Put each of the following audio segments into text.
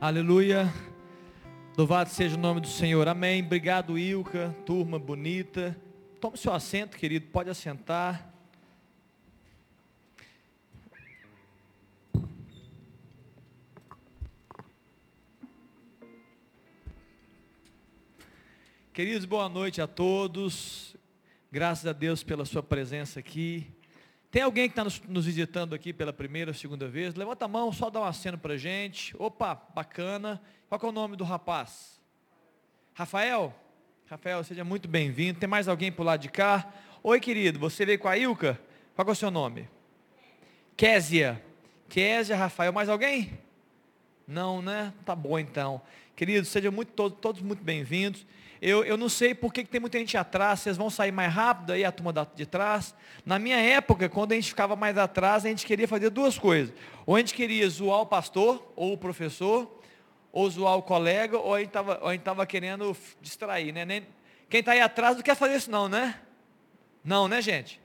Aleluia. Louvado seja o nome do Senhor. Amém. Obrigado, Ilka, turma bonita. Tome seu assento, querido. Pode assentar. Queridos, boa noite a todos. Graças a Deus pela sua presença aqui. Tem alguém que está nos, nos, visitando aqui pela primeira ou segunda vez? Levanta a mão, só dá um aceno para gente. Opa, bacana. Qual é o nome do rapaz? Rafael? Rafael, seja muito bem-vindo. Tem mais alguém por lado de cá? Oi, querido, você veio com a Ilka? Qual é o seu nome? Késia. Késia, Rafael, mais alguém? Não, né? Tá bom então. Queridos, sejam muito, todos, todos muito bem-vindos. Eu, eu não sei por que, tem muita gente atrás, vocês vão sair mais rápido aí a turma de trás. Na minha época, quando a gente ficava mais atrás, a gente queria fazer duas coisas. Ou a gente queria zoar o pastor, ou o professor, ou zoar o colega, ou a gente estava querendo distrair, né? Nem, quem está aí atrás não quer fazer isso não, né? Não, né gente?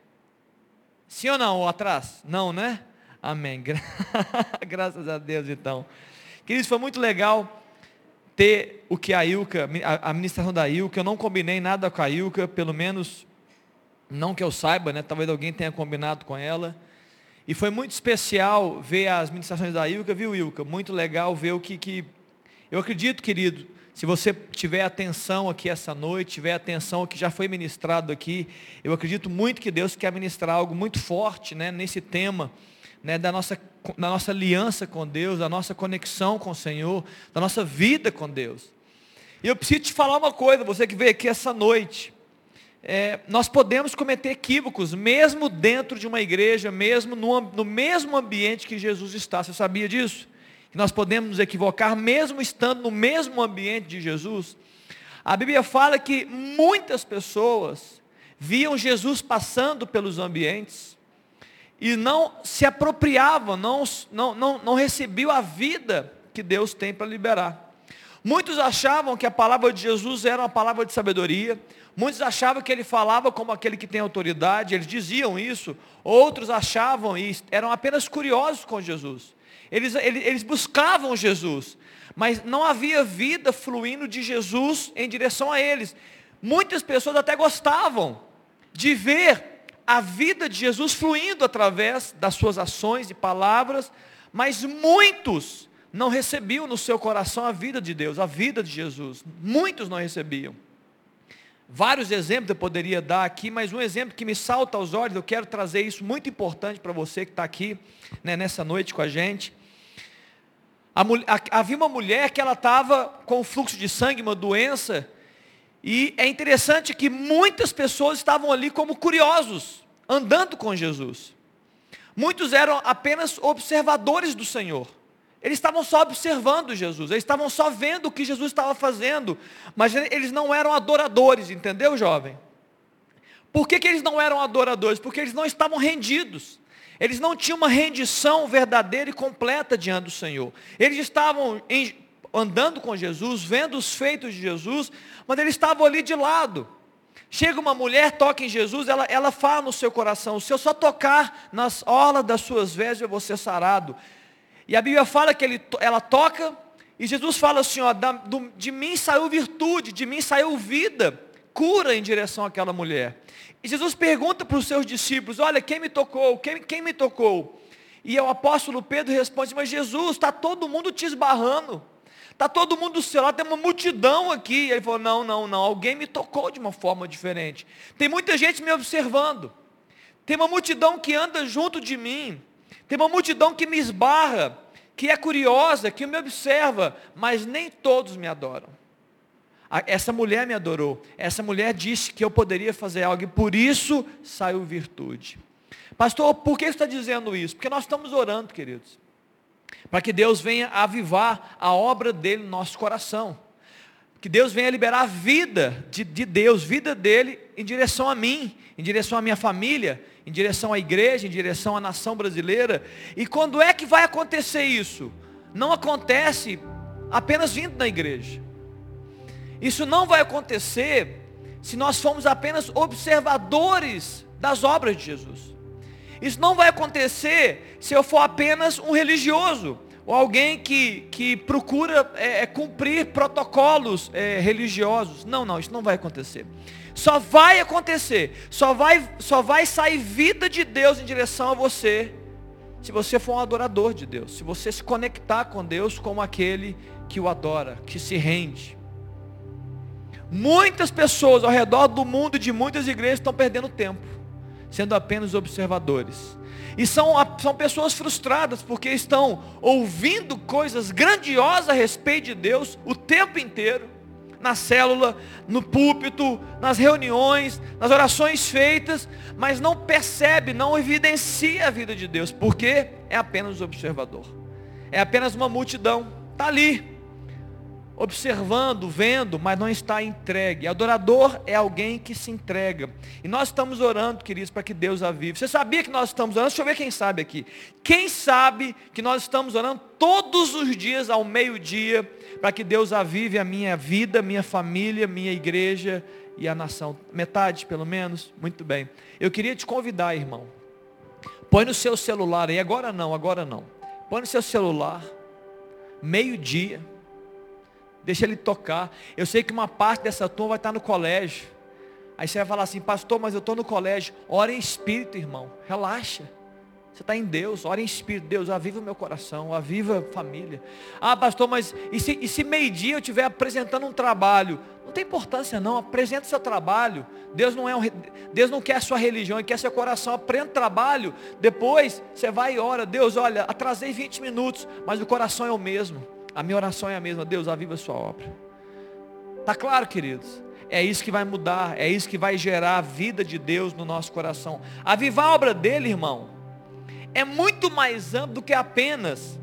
Sim ou não, ou atrás? Não, né? Amém. Graças a Deus então. Queridos, foi muito legal ter o que a Ilka, a administração da Ilka, eu não combinei nada com a Ilka, pelo menos não que eu saiba, né? Talvez alguém tenha combinado com ela. E foi muito especial ver as ministrações da Ilka, viu Ilka? Muito legal ver o que, que... Eu acredito, querido, se você tiver atenção aqui essa noite, tiver atenção ao que já foi ministrado aqui, eu acredito muito que Deus quer ministrar algo muito forte né, nesse tema né, da, nossa, da nossa aliança com Deus, da nossa conexão com o Senhor, da nossa vida com Deus. E eu preciso te falar uma coisa, você que veio aqui essa noite. É, nós podemos cometer equívocos, mesmo dentro de uma igreja, mesmo no, no mesmo ambiente que Jesus está. Você sabia disso? Que nós podemos nos equivocar, mesmo estando no mesmo ambiente de Jesus. A Bíblia fala que muitas pessoas viam Jesus passando pelos ambientes, e não se apropriavam, não, não, não, não recebiam a vida que Deus tem para liberar. Muitos achavam que a palavra de Jesus era uma palavra de sabedoria, muitos achavam que ele falava como aquele que tem autoridade, eles diziam isso, outros achavam e eram apenas curiosos com Jesus. Eles, eles, eles buscavam Jesus, mas não havia vida fluindo de Jesus em direção a eles. Muitas pessoas até gostavam de ver a vida de Jesus fluindo através das suas ações e palavras, mas muitos não recebiam no seu coração a vida de Deus, a vida de Jesus. Muitos não recebiam. Vários exemplos eu poderia dar aqui, mas um exemplo que me salta aos olhos, eu quero trazer isso muito importante para você que está aqui né, nessa noite com a gente. A, a, havia uma mulher que ela estava com fluxo de sangue, uma doença, e é interessante que muitas pessoas estavam ali como curiosos, andando com Jesus. Muitos eram apenas observadores do Senhor. Eles estavam só observando Jesus, eles estavam só vendo o que Jesus estava fazendo, mas eles não eram adoradores, entendeu, jovem? Por que, que eles não eram adoradores? Porque eles não estavam rendidos. Eles não tinham uma rendição verdadeira e completa diante do Senhor. Eles estavam em, andando com Jesus, vendo os feitos de Jesus, mas eles estavam ali de lado. Chega uma mulher, toca em Jesus, ela, ela fala no seu coração, se eu só tocar nas orlas das suas vestes, eu vou ser sarado. E a Bíblia fala que ele, ela toca, e Jesus fala assim, ó, da, do, de mim saiu virtude, de mim saiu vida, cura em direção àquela mulher. E Jesus pergunta para os seus discípulos, olha, quem me tocou? Quem, quem me tocou? E o apóstolo Pedro responde, mas Jesus, está todo mundo te esbarrando. Está todo mundo do seu lado, tem uma multidão aqui. E ele falou: não, não, não, alguém me tocou de uma forma diferente. Tem muita gente me observando. Tem uma multidão que anda junto de mim. Tem uma multidão que me esbarra, que é curiosa, que me observa, mas nem todos me adoram. Essa mulher me adorou. Essa mulher disse que eu poderia fazer algo e por isso saiu virtude. Pastor, por que você está dizendo isso? Porque nós estamos orando, queridos para que Deus venha avivar a obra dele no nosso coração. Que Deus venha liberar a vida de, de Deus, vida dele em direção a mim, em direção à minha família, em direção à igreja, em direção à nação brasileira. E quando é que vai acontecer isso? Não acontece apenas vindo na igreja. Isso não vai acontecer se nós formos apenas observadores das obras de Jesus. Isso não vai acontecer se eu for apenas um religioso, ou alguém que, que procura é, é, cumprir protocolos é, religiosos. Não, não, isso não vai acontecer. Só vai acontecer, só vai, só vai sair vida de Deus em direção a você, se você for um adorador de Deus, se você se conectar com Deus como aquele que o adora, que se rende. Muitas pessoas ao redor do mundo de muitas igrejas estão perdendo tempo, sendo apenas observadores. E são, são pessoas frustradas porque estão ouvindo coisas grandiosas a respeito de Deus o tempo inteiro, na célula, no púlpito, nas reuniões, nas orações feitas, mas não percebe, não evidencia a vida de Deus, porque é apenas observador. É apenas uma multidão, está ali, observando, vendo, mas não está entregue. Adorador é alguém que se entrega. E nós estamos orando, queridos, para que Deus avive. Você sabia que nós estamos orando? Deixa eu ver quem sabe aqui. Quem sabe que nós estamos orando todos os dias ao meio-dia para que Deus avive a minha vida, minha família, minha igreja e a nação? Metade, pelo menos? Muito bem. Eu queria te convidar, irmão. Põe no seu celular aí, agora não, agora não. Põe no seu celular, meio-dia Deixa ele tocar. Eu sei que uma parte dessa turma vai estar no colégio. Aí você vai falar assim, pastor, mas eu estou no colégio. Ora em espírito, irmão. Relaxa. Você está em Deus, ora em espírito, Deus, aviva o meu coração, aviva a família. Ah, pastor, mas e se, e se meio-dia eu estiver apresentando um trabalho? Não tem importância não, apresenta seu trabalho. Deus não, é um, Deus não quer sua religião, Ele quer seu coração. Aprenda o trabalho, depois você vai e ora. Deus, olha, atrasei 20 minutos, mas o coração é o mesmo. A minha oração é a mesma, Deus, aviva a sua obra. Está claro, queridos? É isso que vai mudar, é isso que vai gerar a vida de Deus no nosso coração. Avivar a obra dele, irmão, é muito mais amplo do que apenas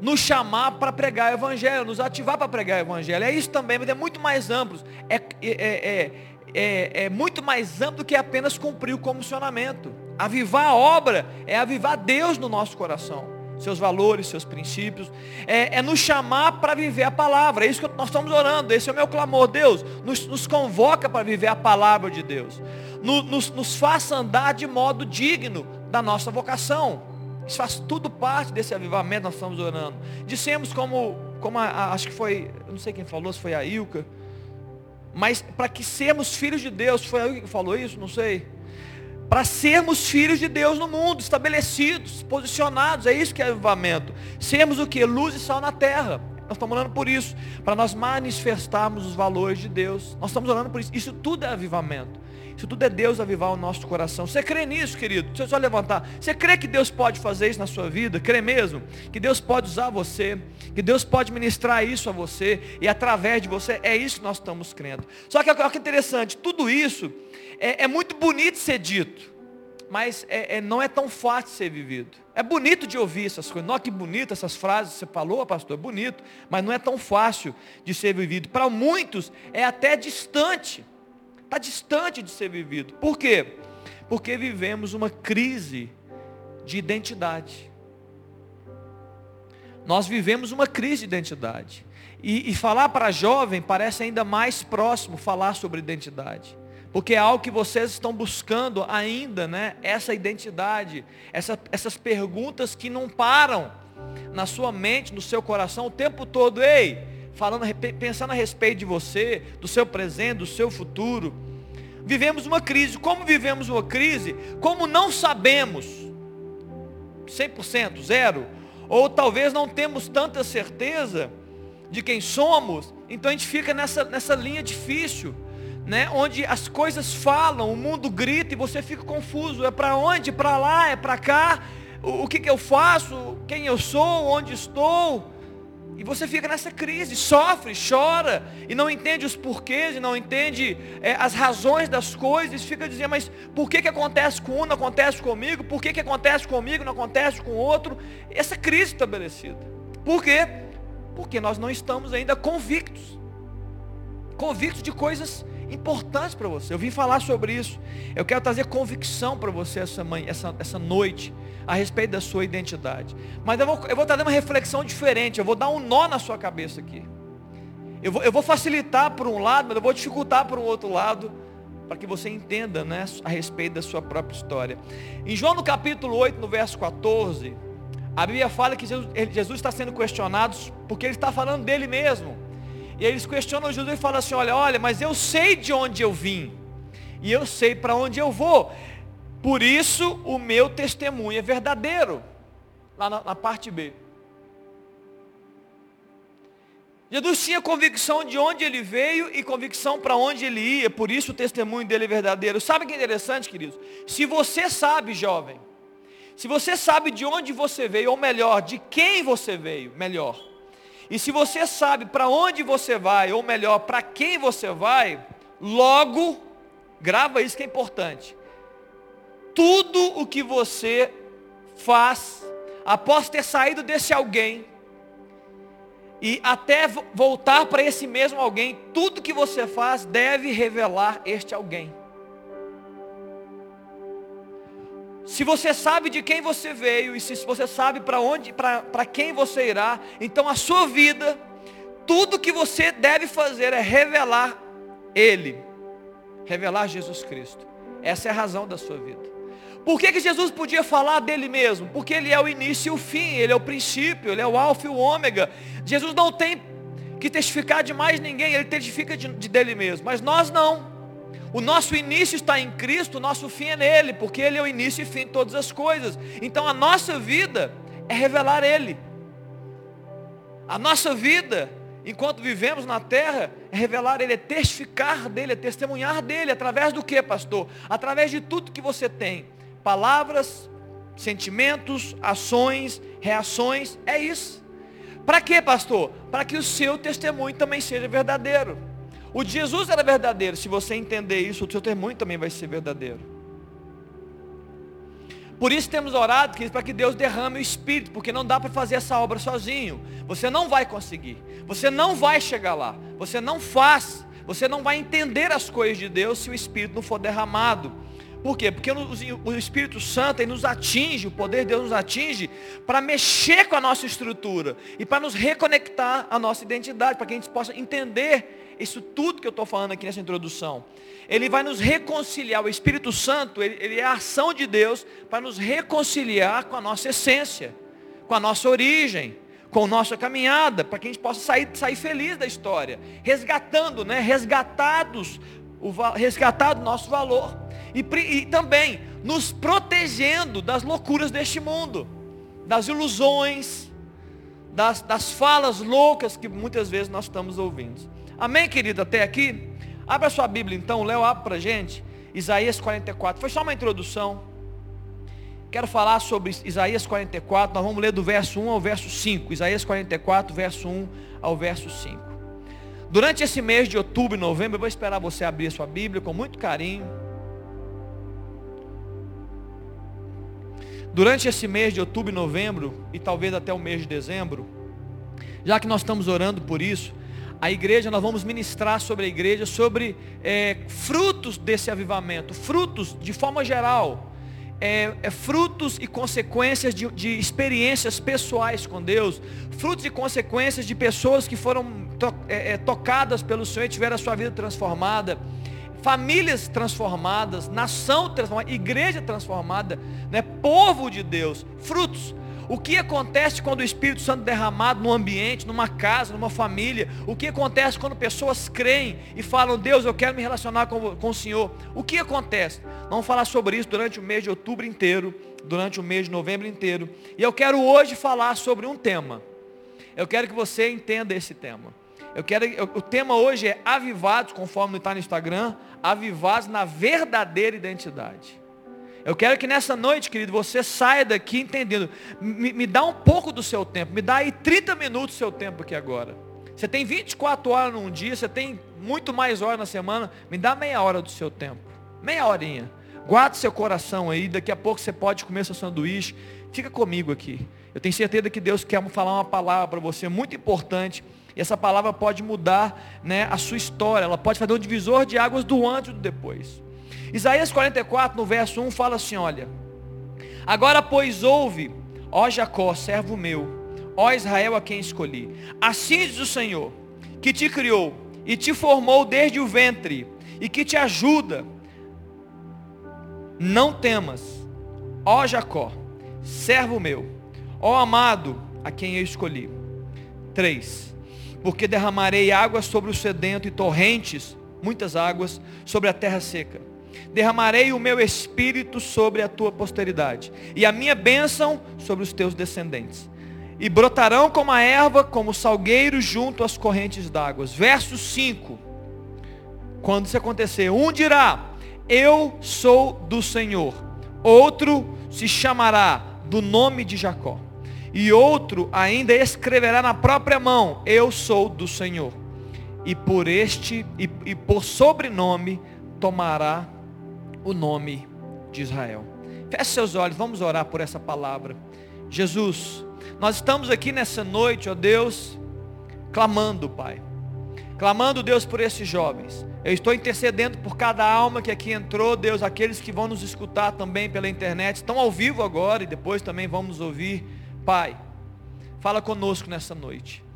nos chamar para pregar o Evangelho, nos ativar para pregar o Evangelho. É isso também, mas é muito mais amplo. É, é, é, é, é muito mais amplo do que apenas cumprir o comissionamento. Avivar a obra é avivar Deus no nosso coração seus valores, seus princípios, é, é nos chamar para viver a palavra, é isso que nós estamos orando, esse é o meu clamor, Deus, nos, nos convoca para viver a palavra de Deus, nos, nos, nos faça andar de modo digno da nossa vocação, isso faz tudo parte desse avivamento que nós estamos orando, dissemos como, como a, a, acho que foi, não sei quem falou, se foi a Ilka, mas para que sermos filhos de Deus, foi a Ilka que falou isso, não sei, para sermos filhos de Deus no mundo, estabelecidos, posicionados, é isso que é avivamento. Sermos o que? Luz e sal na terra. Nós estamos orando por isso, para nós manifestarmos os valores de Deus. Nós estamos orando por isso. Isso tudo é avivamento. Isso tudo é Deus avivar o nosso coração. Você crê nisso, querido? Deixa eu só levantar. Você crê que Deus pode fazer isso na sua vida? Crê mesmo? Que Deus pode usar você? Que Deus pode ministrar isso a você? E através de você? É isso que nós estamos crendo. Só que olha que interessante. Tudo isso é, é muito bonito ser dito, mas é, é, não é tão fácil ser vivido. É bonito de ouvir essas coisas. Nossa, que bonito essas frases que você falou, pastor, é bonito, mas não é tão fácil de ser vivido. Para muitos é até distante. Está distante de ser vivido. Por quê? Porque vivemos uma crise de identidade. Nós vivemos uma crise de identidade. E, e falar para jovem parece ainda mais próximo falar sobre identidade. Porque é algo que vocês estão buscando ainda, né? Essa identidade, essa, essas perguntas que não param na sua mente, no seu coração o tempo todo. Ei, falando, pensando a respeito de você, do seu presente, do seu futuro. Vivemos uma crise. Como vivemos uma crise? Como não sabemos, 100%, zero, ou talvez não temos tanta certeza de quem somos, então a gente fica nessa, nessa linha difícil né, onde as coisas falam, o mundo grita e você fica confuso. É para onde? Para lá? É para cá? O, o que, que eu faço? Quem eu sou? Onde estou? E você fica nessa crise, sofre, chora, e não entende os porquês, e não entende é, as razões das coisas, fica dizendo, mas por que, que acontece com um, não acontece comigo? Por que, que acontece comigo, não acontece com outro? Essa crise estabelecida. Por quê? Porque nós não estamos ainda convictos. Convictos de coisas importantes para você. Eu vim falar sobre isso. Eu quero trazer convicção para você essa, manhã, essa, essa noite a respeito da sua identidade. Mas eu vou, eu vou trazer uma reflexão diferente. Eu vou dar um nó na sua cabeça aqui. Eu vou, eu vou facilitar por um lado, mas eu vou dificultar por um outro lado. Para que você entenda né, a respeito da sua própria história. Em João no capítulo 8, no verso 14, A Bíblia fala que Jesus, Jesus está sendo questionado porque ele está falando dele mesmo. E eles questionam Jesus e falam assim: olha, olha, mas eu sei de onde eu vim. E eu sei para onde eu vou. Por isso o meu testemunho é verdadeiro. Lá na, na parte B. Jesus tinha convicção de onde ele veio e convicção para onde ele ia, por isso o testemunho dele é verdadeiro. Sabe que é interessante, queridos? Se você sabe, jovem, se você sabe de onde você veio, ou melhor, de quem você veio, melhor. E se você sabe para onde você vai, ou melhor, para quem você vai, logo, grava isso que é importante. Tudo o que você faz, após ter saído desse alguém, e até voltar para esse mesmo alguém, tudo que você faz deve revelar este alguém. Se você sabe de quem você veio e se você sabe para onde, para quem você irá, então a sua vida, tudo que você deve fazer é revelar Ele, revelar Jesus Cristo. Essa é a razão da sua vida. Por que, que Jesus podia falar dele mesmo? Porque ele é o início e o fim, ele é o princípio, ele é o alfa e o ômega. Jesus não tem que testificar de mais ninguém, ele testifica de, de dele mesmo. Mas nós não. O nosso início está em Cristo, o nosso fim é nele, porque ele é o início e fim de todas as coisas. Então a nossa vida é revelar ele. A nossa vida, enquanto vivemos na terra, é revelar ele, é testificar dele, é testemunhar dele, através do que, pastor? Através de tudo que você tem palavras, sentimentos, ações, reações, é isso. Para quê, pastor? Para que o seu testemunho também seja verdadeiro. O de Jesus era verdadeiro. Se você entender isso, o seu testemunho também vai ser verdadeiro. Por isso temos orado, queridos, para que Deus derrame o Espírito, porque não dá para fazer essa obra sozinho. Você não vai conseguir. Você não vai chegar lá. Você não faz. Você não vai entender as coisas de Deus se o Espírito não for derramado. Por quê? Porque o Espírito Santo nos atinge, o poder de Deus nos atinge para mexer com a nossa estrutura e para nos reconectar à nossa identidade, para que a gente possa entender isso tudo que eu estou falando aqui nessa introdução. Ele vai nos reconciliar, o Espírito Santo, ele, ele é a ação de Deus para nos reconciliar com a nossa essência, com a nossa origem, com a nossa caminhada, para que a gente possa sair, sair feliz da história, resgatando, né, resgatados, o, resgatado nosso valor. E, e também nos protegendo das loucuras deste mundo, das ilusões, das, das falas loucas que muitas vezes nós estamos ouvindo. Amém, querido? Até aqui? Abra sua Bíblia então, Léo, abre para gente. Isaías 44. Foi só uma introdução. Quero falar sobre Isaías 44. Nós vamos ler do verso 1 ao verso 5. Isaías 44, verso 1 ao verso 5. Durante esse mês de outubro e novembro, eu vou esperar você abrir a sua Bíblia com muito carinho. Durante esse mês de outubro e novembro, e talvez até o mês de dezembro, já que nós estamos orando por isso, a igreja, nós vamos ministrar sobre a igreja, sobre é, frutos desse avivamento, frutos de forma geral, é, é, frutos e consequências de, de, experiências pessoais com Deus, frutos e consequências de pessoas que foram to, é, é tocadas pelo Senhor e tiveram a sua vida transformada famílias transformadas, nação transformada, igreja transformada, né? povo de Deus, frutos. O que acontece quando o Espírito Santo é derramado num ambiente, numa casa, numa família? O que acontece quando pessoas creem e falam, Deus, eu quero me relacionar com, com o Senhor? O que acontece? Vamos falar sobre isso durante o mês de outubro inteiro, durante o mês de novembro inteiro. E eu quero hoje falar sobre um tema. Eu quero que você entenda esse tema. Eu quero, o tema hoje é avivados, conforme está no Instagram, avivados na verdadeira identidade. Eu quero que nessa noite, querido, você saia daqui entendendo. Me, me, dá um pouco do seu tempo. Me dá aí 30 minutos do seu tempo aqui agora. Você tem 24 horas num dia, você tem muito mais horas na semana. Me dá meia hora do seu tempo. Meia horinha. Guarde seu coração aí. Daqui a pouco você pode comer seu sanduíche. Fica comigo aqui. Eu tenho certeza que Deus quer falar uma palavra para você muito importante e essa palavra pode mudar né, a sua história, ela pode fazer um divisor de águas do antes e do depois. Isaías 44, no verso 1, fala assim: olha, agora pois ouve, ó Jacó, servo meu, ó Israel a quem escolhi. Assim diz o Senhor, que te criou e te formou desde o ventre, e que te ajuda. Não temas, ó Jacó, servo meu, ó amado, a quem eu escolhi. 3. Porque derramarei águas sobre o sedento e torrentes, muitas águas, sobre a terra seca. Derramarei o meu espírito sobre a tua posteridade, e a minha bênção sobre os teus descendentes. E brotarão como a erva, como salgueiro junto às correntes d'águas. Verso 5. Quando isso acontecer, um dirá: Eu sou do Senhor. Outro se chamará do nome de Jacó. E outro ainda escreverá na própria mão: Eu sou do Senhor. E por este e, e por sobrenome tomará o nome de Israel. Feche seus olhos, vamos orar por essa palavra. Jesus, nós estamos aqui nessa noite, ó Deus, clamando, Pai. Clamando, Deus, por esses jovens. Eu estou intercedendo por cada alma que aqui entrou, Deus, aqueles que vão nos escutar também pela internet, estão ao vivo agora e depois também vamos ouvir. Pai, fala conosco nessa noite.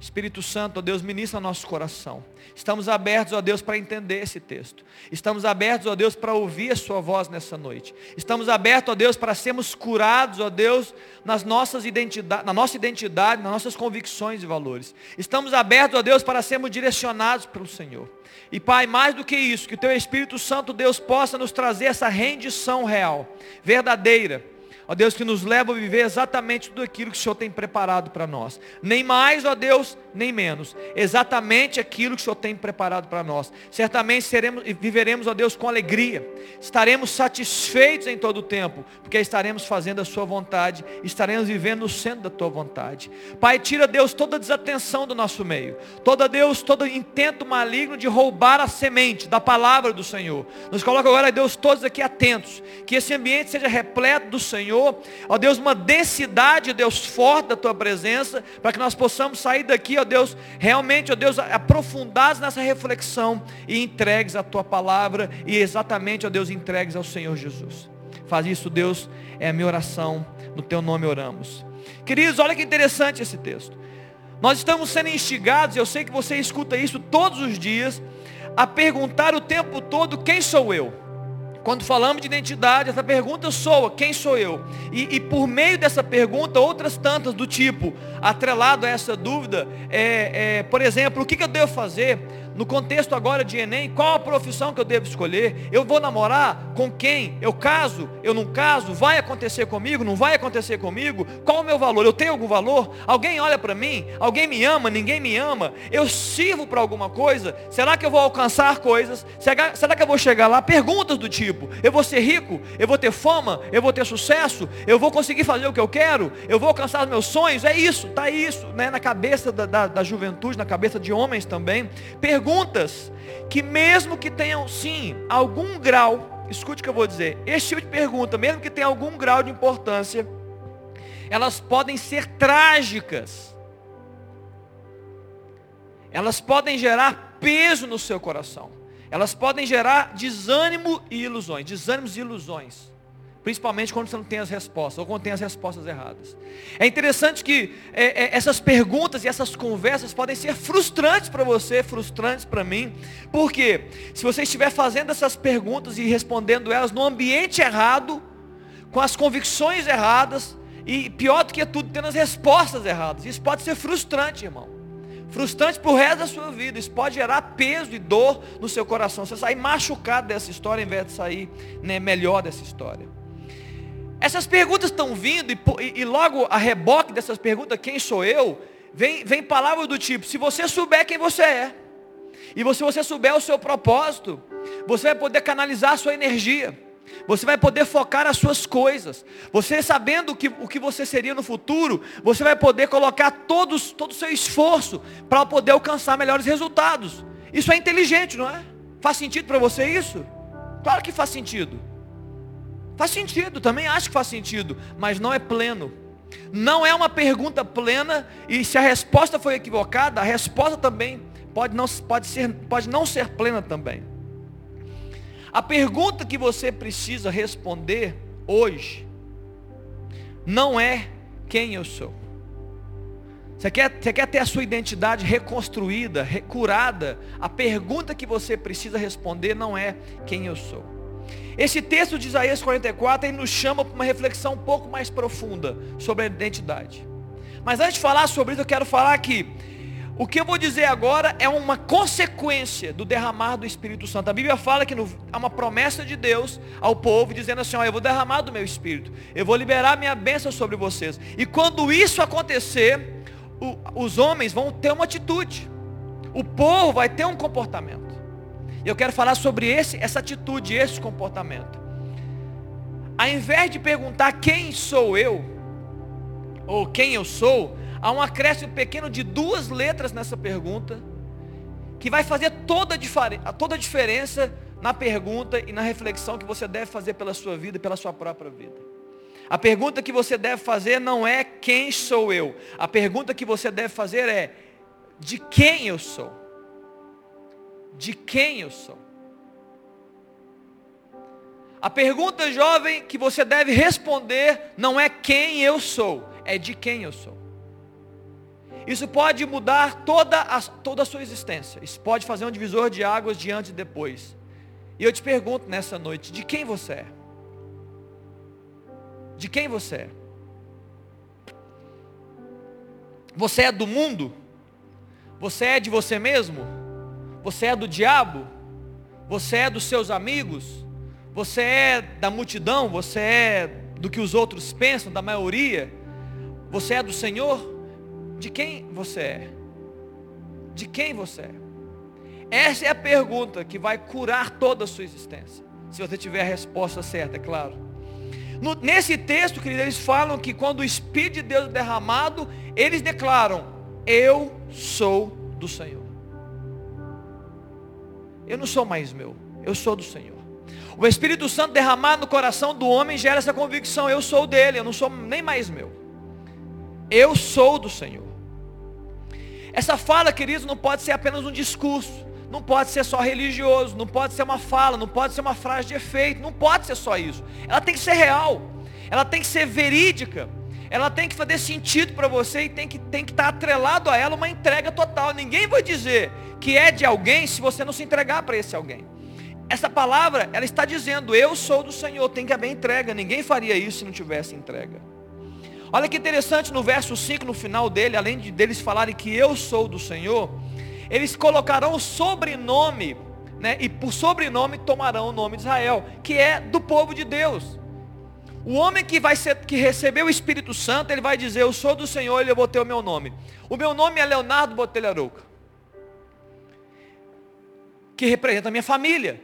Espírito Santo, ó Deus, ministra nosso coração. Estamos abertos, ó Deus, para entender esse texto. Estamos abertos, ó Deus, para ouvir a Sua voz nessa noite. Estamos abertos, ó Deus, para sermos curados, ó Deus, nas nossas identidade, na nossa identidade, nas nossas convicções e valores. Estamos abertos, ó Deus, para sermos direcionados pelo Senhor. E Pai, mais do que isso, que o Teu Espírito Santo, Deus, possa nos trazer essa rendição real, verdadeira ó Deus, que nos leva a viver exatamente tudo aquilo que o Senhor tem preparado para nós. Nem mais, ó Deus, nem menos. Exatamente aquilo que o Senhor tem preparado para nós. Certamente seremos viveremos, ó Deus, com alegria. Estaremos satisfeitos em todo o tempo, porque estaremos fazendo a Sua vontade, estaremos vivendo no centro da Tua vontade. Pai, tira, Deus, toda desatenção do nosso meio. Toda, Deus, todo intento maligno de roubar a semente da palavra do Senhor. Nos coloca agora, Deus, todos aqui atentos. Que esse ambiente seja repleto do Senhor Senhor, ó Deus, uma densidade, ó Deus, forte da tua presença, para que nós possamos sair daqui, ó Deus, realmente, ó Deus, aprofundados nessa reflexão e entregues a tua palavra e exatamente, ó Deus, entregues ao Senhor Jesus. Faz isso, Deus, é a minha oração, no teu nome oramos. Queridos, olha que interessante esse texto. Nós estamos sendo instigados, eu sei que você escuta isso todos os dias, a perguntar o tempo todo quem sou eu. Quando falamos de identidade, essa pergunta soa, quem sou eu? E, e, por meio dessa pergunta, outras tantas do tipo, atrelado a essa dúvida, é, é, por exemplo, o que, que eu devo fazer? No contexto agora de Enem, qual a profissão que eu devo escolher? Eu vou namorar com quem? Eu caso? Eu não caso? Vai acontecer comigo? Não vai acontecer comigo? Qual o meu valor? Eu tenho algum valor? Alguém olha para mim? Alguém me ama? Ninguém me ama? Eu sirvo para alguma coisa? Será que eu vou alcançar coisas? Será, que eu vou chegar lá? Perguntas do tipo: eu vou ser rico? Eu vou ter fama? Eu vou ter sucesso? Eu vou conseguir fazer o que eu quero? Eu vou alcançar os meus sonhos? É isso, está isso, né? na cabeça da, da, da juventude, na cabeça de homens também. Perguntas que mesmo que tenham sim algum grau, escute o que eu vou dizer, esse tipo de pergunta, mesmo que tenha algum grau de importância, elas podem ser trágicas. Elas podem gerar peso no seu coração. Elas podem gerar desânimo e ilusões, desânimos e ilusões. Principalmente quando você não tem as respostas, ou quando tem as respostas erradas. É interessante que é, é, essas perguntas e essas conversas podem ser frustrantes para você, frustrantes para mim. Porque se você estiver fazendo essas perguntas e respondendo elas no ambiente errado, com as convicções erradas, e pior do que tudo, tendo as respostas erradas. Isso pode ser frustrante, irmão. Frustrante para o resto da sua vida. Isso pode gerar peso e dor no seu coração. Você sair machucado dessa história, em vez de sair né, melhor dessa história. Essas perguntas estão vindo, e, e, logo a reboque dessas perguntas, quem sou eu? Vem, vem palavras do tipo, se você souber quem você é, e se você souber o seu propósito, você vai poder canalizar a sua energia, você vai poder focar as suas coisas, você sabendo que, o que você seria no futuro, você vai poder colocar todos, todo o seu esforço para poder alcançar melhores resultados. Isso é inteligente, não é? Faz sentido para você isso? Claro que faz sentido. Faz sentido, também acho que faz sentido, mas não é pleno. Não é uma pergunta plena e se a resposta foi equivocada, a resposta também pode não, pode ser, pode não ser plena também. A pergunta que você precisa responder hoje não é quem eu sou. Você quer, você quer ter a sua identidade reconstruída, curada? A pergunta que você precisa responder não é quem eu sou. Esse texto de Isaías 44 ele nos chama para uma reflexão um pouco mais profunda sobre a identidade. Mas antes de falar sobre isso, eu quero falar que o que eu vou dizer agora é uma consequência do derramar do Espírito Santo. A Bíblia fala que no, há uma promessa de Deus ao povo, dizendo assim: ó, eu vou derramar do meu Espírito, eu vou liberar minha bênção sobre vocês. E quando isso acontecer, o, os homens vão ter uma atitude, o povo vai ter um comportamento. E eu quero falar sobre esse, essa atitude, esse comportamento. Ao invés de perguntar quem sou eu, ou quem eu sou, há um acréscimo pequeno de duas letras nessa pergunta, que vai fazer toda a, toda a diferença na pergunta e na reflexão que você deve fazer pela sua vida e pela sua própria vida. A pergunta que você deve fazer não é quem sou eu. A pergunta que você deve fazer é de quem eu sou. De quem eu sou. A pergunta jovem que você deve responder não é quem eu sou, é de quem eu sou. Isso pode mudar toda a, toda a sua existência. Isso pode fazer um divisor de águas diante e depois. E eu te pergunto nessa noite, de quem você é? De quem você é? Você é do mundo? Você é de você mesmo? Você é do diabo? Você é dos seus amigos? Você é da multidão? Você é do que os outros pensam, da maioria? Você é do Senhor? De quem você é? De quem você é? Essa é a pergunta que vai curar toda a sua existência. Se você tiver a resposta certa, é claro. No, nesse texto, queridos, eles falam que quando o Espírito de Deus é derramado, eles declaram: Eu sou do Senhor. Eu não sou mais meu, eu sou do Senhor. O Espírito Santo derramado no coração do homem gera essa convicção: eu sou dele, eu não sou nem mais meu. Eu sou do Senhor. Essa fala, queridos, não pode ser apenas um discurso, não pode ser só religioso, não pode ser uma fala, não pode ser uma frase de efeito, não pode ser só isso. Ela tem que ser real, ela tem que ser verídica, ela tem que fazer sentido para você e tem que, tem que estar atrelado a ela uma entrega total. Ninguém vai dizer que é de alguém se você não se entregar para esse alguém. Essa palavra, ela está dizendo, eu sou do Senhor, tem que haver entrega. Ninguém faria isso se não tivesse entrega. Olha que interessante no verso 5, no final dele, além de deles falarem que eu sou do Senhor, eles colocarão o sobrenome, né, e por sobrenome tomarão o nome de Israel, que é do povo de Deus. O homem que vai ser, que recebeu o Espírito Santo, ele vai dizer, eu sou do Senhor, e eu vou ter o meu nome. O meu nome é Leonardo Botelho Arouca, que representa a minha família.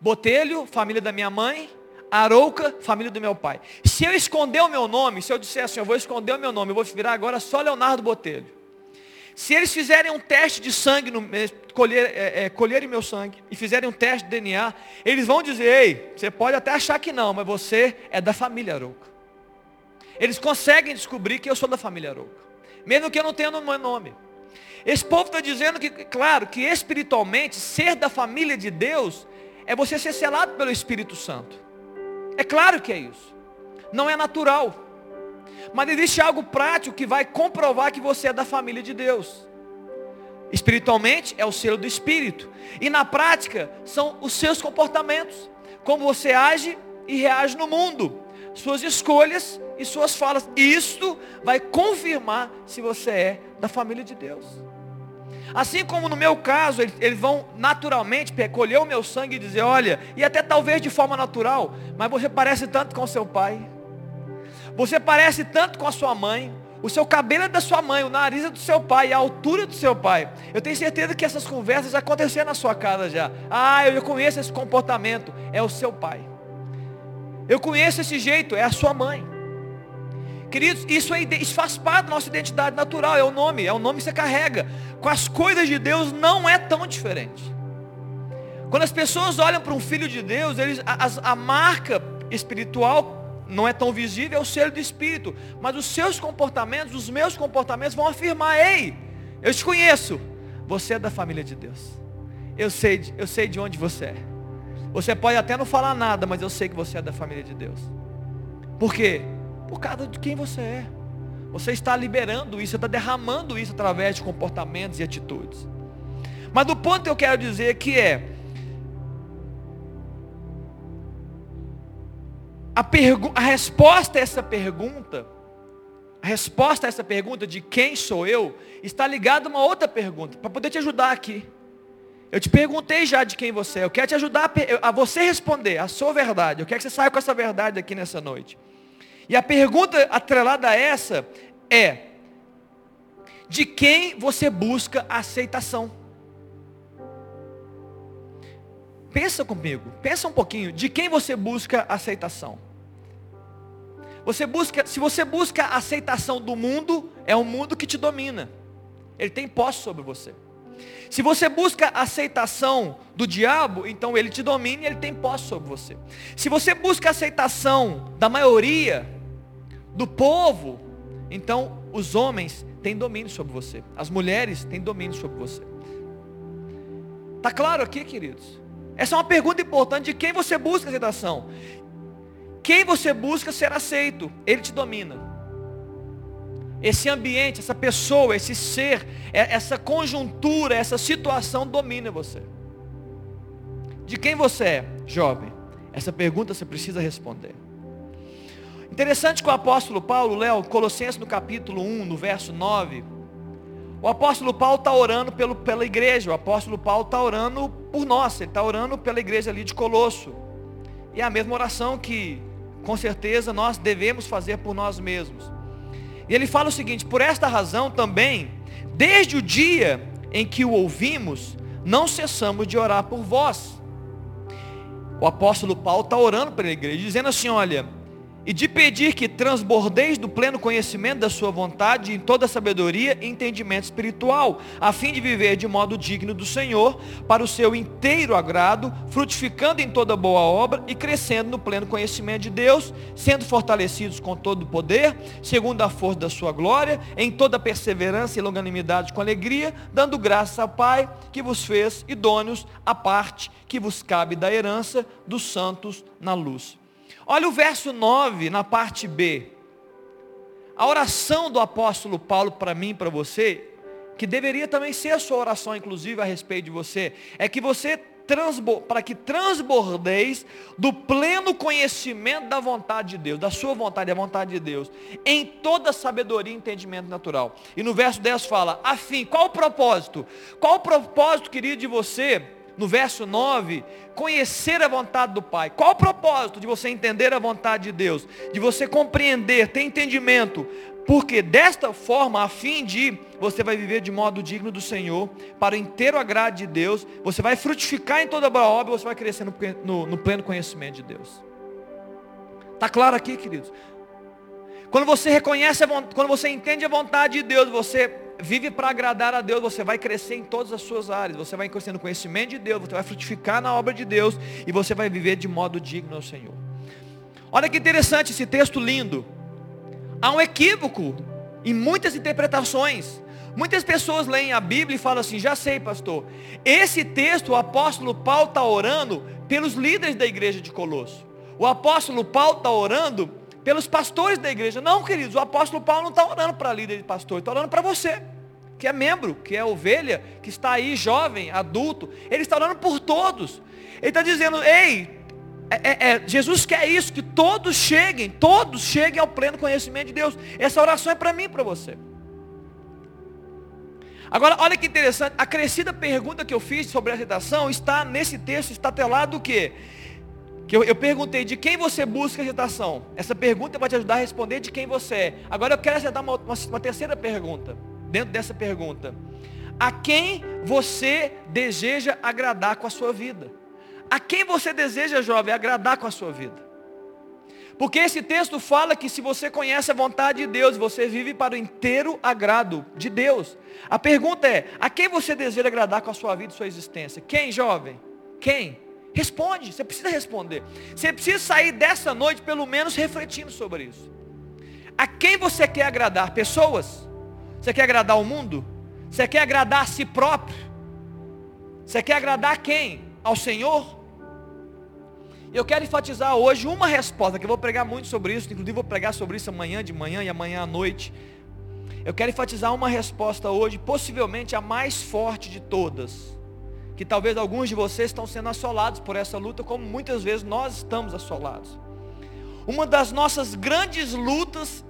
Botelho, família da minha mãe, Arouca, família do meu pai. Se eu esconder o meu nome, se eu disser assim, eu vou esconder o meu nome, eu vou virar agora só Leonardo Botelho. Se eles fizerem um teste de sangue, no, colher, é, é, colherem meu sangue, e fizerem um teste de DNA, eles vão dizer, ei, você pode até achar que não, mas você é da família Arouca. Eles conseguem descobrir que eu sou da família Arouca. Mesmo que eu não tenha meu nome. Esse povo está dizendo que, claro, que espiritualmente, ser da família de Deus, é você ser selado pelo Espírito Santo. É claro que é isso. Não é natural. Mas existe algo prático que vai comprovar que você é da família de Deus. Espiritualmente é o selo do Espírito. E na prática são os seus comportamentos. Como você age e reage no mundo. Suas escolhas e suas falas. Isto vai confirmar se você é da família de Deus. Assim como no meu caso, eles, vão naturalmente colher o meu sangue e dizer, olha, e até talvez de forma natural, mas você parece tanto com seu pai. Você parece tanto com a sua mãe. O seu cabelo é da sua mãe, o nariz é do seu pai, a altura do seu pai. Eu tenho certeza que essas conversas aconteceram na sua casa já. Ah, eu conheço esse comportamento, é o seu pai. Eu conheço esse jeito, é a sua mãe. Queridos, isso, é, isso faz parte da nossa identidade natural, é o nome, é o nome que você carrega. Com as coisas de Deus não é tão diferente. Quando as pessoas olham para um filho de Deus, eles, a, a marca espiritual não é tão visível, é o selo do Espírito. Mas os seus comportamentos, os meus comportamentos vão afirmar, ei, eu te conheço, você é da família de Deus. Eu sei, eu sei de onde você é. Você pode até não falar nada, mas eu sei que você é da família de Deus. Por quê? Por causa de quem você é. Você está liberando isso, você está derramando isso através de comportamentos e atitudes. Mas do ponto que eu quero dizer que é, a, a resposta a essa pergunta, a resposta a essa pergunta de quem sou eu, está ligada a uma outra pergunta, para poder te ajudar aqui. Eu te perguntei já de quem você é. Eu quero te ajudar a você responder a sua verdade. Eu quero que você saia com essa verdade aqui nessa noite. E a pergunta atrelada a essa é: de quem você busca aceitação? Pensa comigo, pensa um pouquinho, de quem você busca aceitação? Você busca, se você busca a aceitação do mundo, é o mundo que te domina. Ele tem posse sobre você. Se você busca a aceitação do diabo, então ele te domina e ele tem posse sobre você. Se você busca a aceitação da maioria, do povo, então os homens têm domínio sobre você. As mulheres têm domínio sobre você. Está claro aqui, queridos? Essa é uma pergunta importante de quem você busca aceitação. Quem você busca ser aceito, ele te domina. Esse ambiente, essa pessoa, esse ser, é, essa conjuntura, essa situação domina você. De quem você é, jovem? Essa pergunta você precisa responder. Interessante que o apóstolo Paulo, Léo, Colossenses no capítulo 1, no verso 9, o apóstolo Paulo está orando pelo, pela igreja, o apóstolo Paulo está orando por nós, ele está orando pela igreja ali de Colosso. E é a mesma oração que, com certeza, nós devemos fazer por nós mesmos. E ele fala o seguinte: por esta razão também, desde o dia em que o ouvimos, não cessamos de orar por vós. O apóstolo Paulo está orando pela igreja, dizendo assim: olha, e de pedir que transbordeis do pleno conhecimento da sua vontade em toda sabedoria e entendimento espiritual, a fim de viver de modo digno do Senhor, para o seu inteiro agrado, frutificando em toda boa obra e crescendo no pleno conhecimento de Deus, sendo fortalecidos com todo o poder, segundo a força da sua glória, em toda perseverança e longanimidade com alegria, dando graças ao Pai que vos fez idôneos à parte que vos cabe da herança dos santos na luz. Olha o verso 9 na parte B. A oração do apóstolo Paulo para mim, para você, que deveria também ser a sua oração, inclusive, a respeito de você, é que você para que transbordeis do pleno conhecimento da vontade de Deus, da sua vontade, da vontade de Deus, em toda sabedoria e entendimento natural. E no verso 10 fala, afim, qual o propósito? Qual o propósito, querido, de você no verso 9, conhecer a vontade do Pai. Qual o propósito de você entender a vontade de Deus? De você compreender, ter entendimento. Porque desta forma, a fim de você vai viver de modo digno do Senhor, para o inteiro agrado de Deus, você vai frutificar em toda boa obra, você vai crescer no, no, no pleno conhecimento de Deus. Está claro aqui, queridos? Quando você reconhece, a, quando você entende a vontade de Deus, você vive para agradar a Deus, você vai crescer em todas as suas áreas, você vai crescer no conhecimento de Deus, você vai frutificar na obra de Deus e você vai viver de modo digno ao Senhor. Olha que interessante esse texto lindo. Há um equívoco em muitas interpretações. Muitas pessoas leem a Bíblia e falam assim, já sei pastor, esse texto o apóstolo Paulo está orando pelos líderes da igreja de Colosso. O apóstolo Paulo está orando pelos pastores da igreja. Não, queridos, o apóstolo Paulo não está orando para líder de pastor, está orando para você, que é membro, que é ovelha, que está aí jovem, adulto. Ele está orando por todos. Ele está dizendo, ei, é, é, é, Jesus quer isso, que todos cheguem, todos cheguem ao pleno conhecimento de Deus. Essa oração é para mim e para você. Agora, olha que interessante, a crescida pergunta que eu fiz sobre a redação está nesse texto, está telado o quê? Que eu, eu, perguntei de quem você busca agitação. Essa pergunta vai te ajudar a responder de quem você é. Agora eu quero acertar uma, uma, uma terceira pergunta. Dentro dessa pergunta. A quem você deseja agradar com a sua vida? A quem você deseja, jovem, agradar com a sua vida? Porque esse texto fala que se você conhece a vontade de Deus, você vive para o inteiro agrado de Deus. A pergunta é: a quem você deseja agradar com a sua vida e sua existência? Quem, jovem? Quem? Responde, você precisa responder. Você precisa sair dessa noite pelo menos refletindo sobre isso. A quem você quer agradar? Pessoas? Você quer agradar o mundo? Você quer agradar a si próprio? Você quer agradar quem? Ao Senhor? Eu quero enfatizar hoje uma resposta, que eu vou pregar muito sobre isso, inclusive vou pregar sobre isso amanhã de manhã e amanhã à noite. Eu quero enfatizar uma resposta hoje, possivelmente a mais forte de todas que talvez alguns de vocês estão sendo assolados por essa luta, como muitas vezes nós estamos assolados. Uma das nossas grandes lutas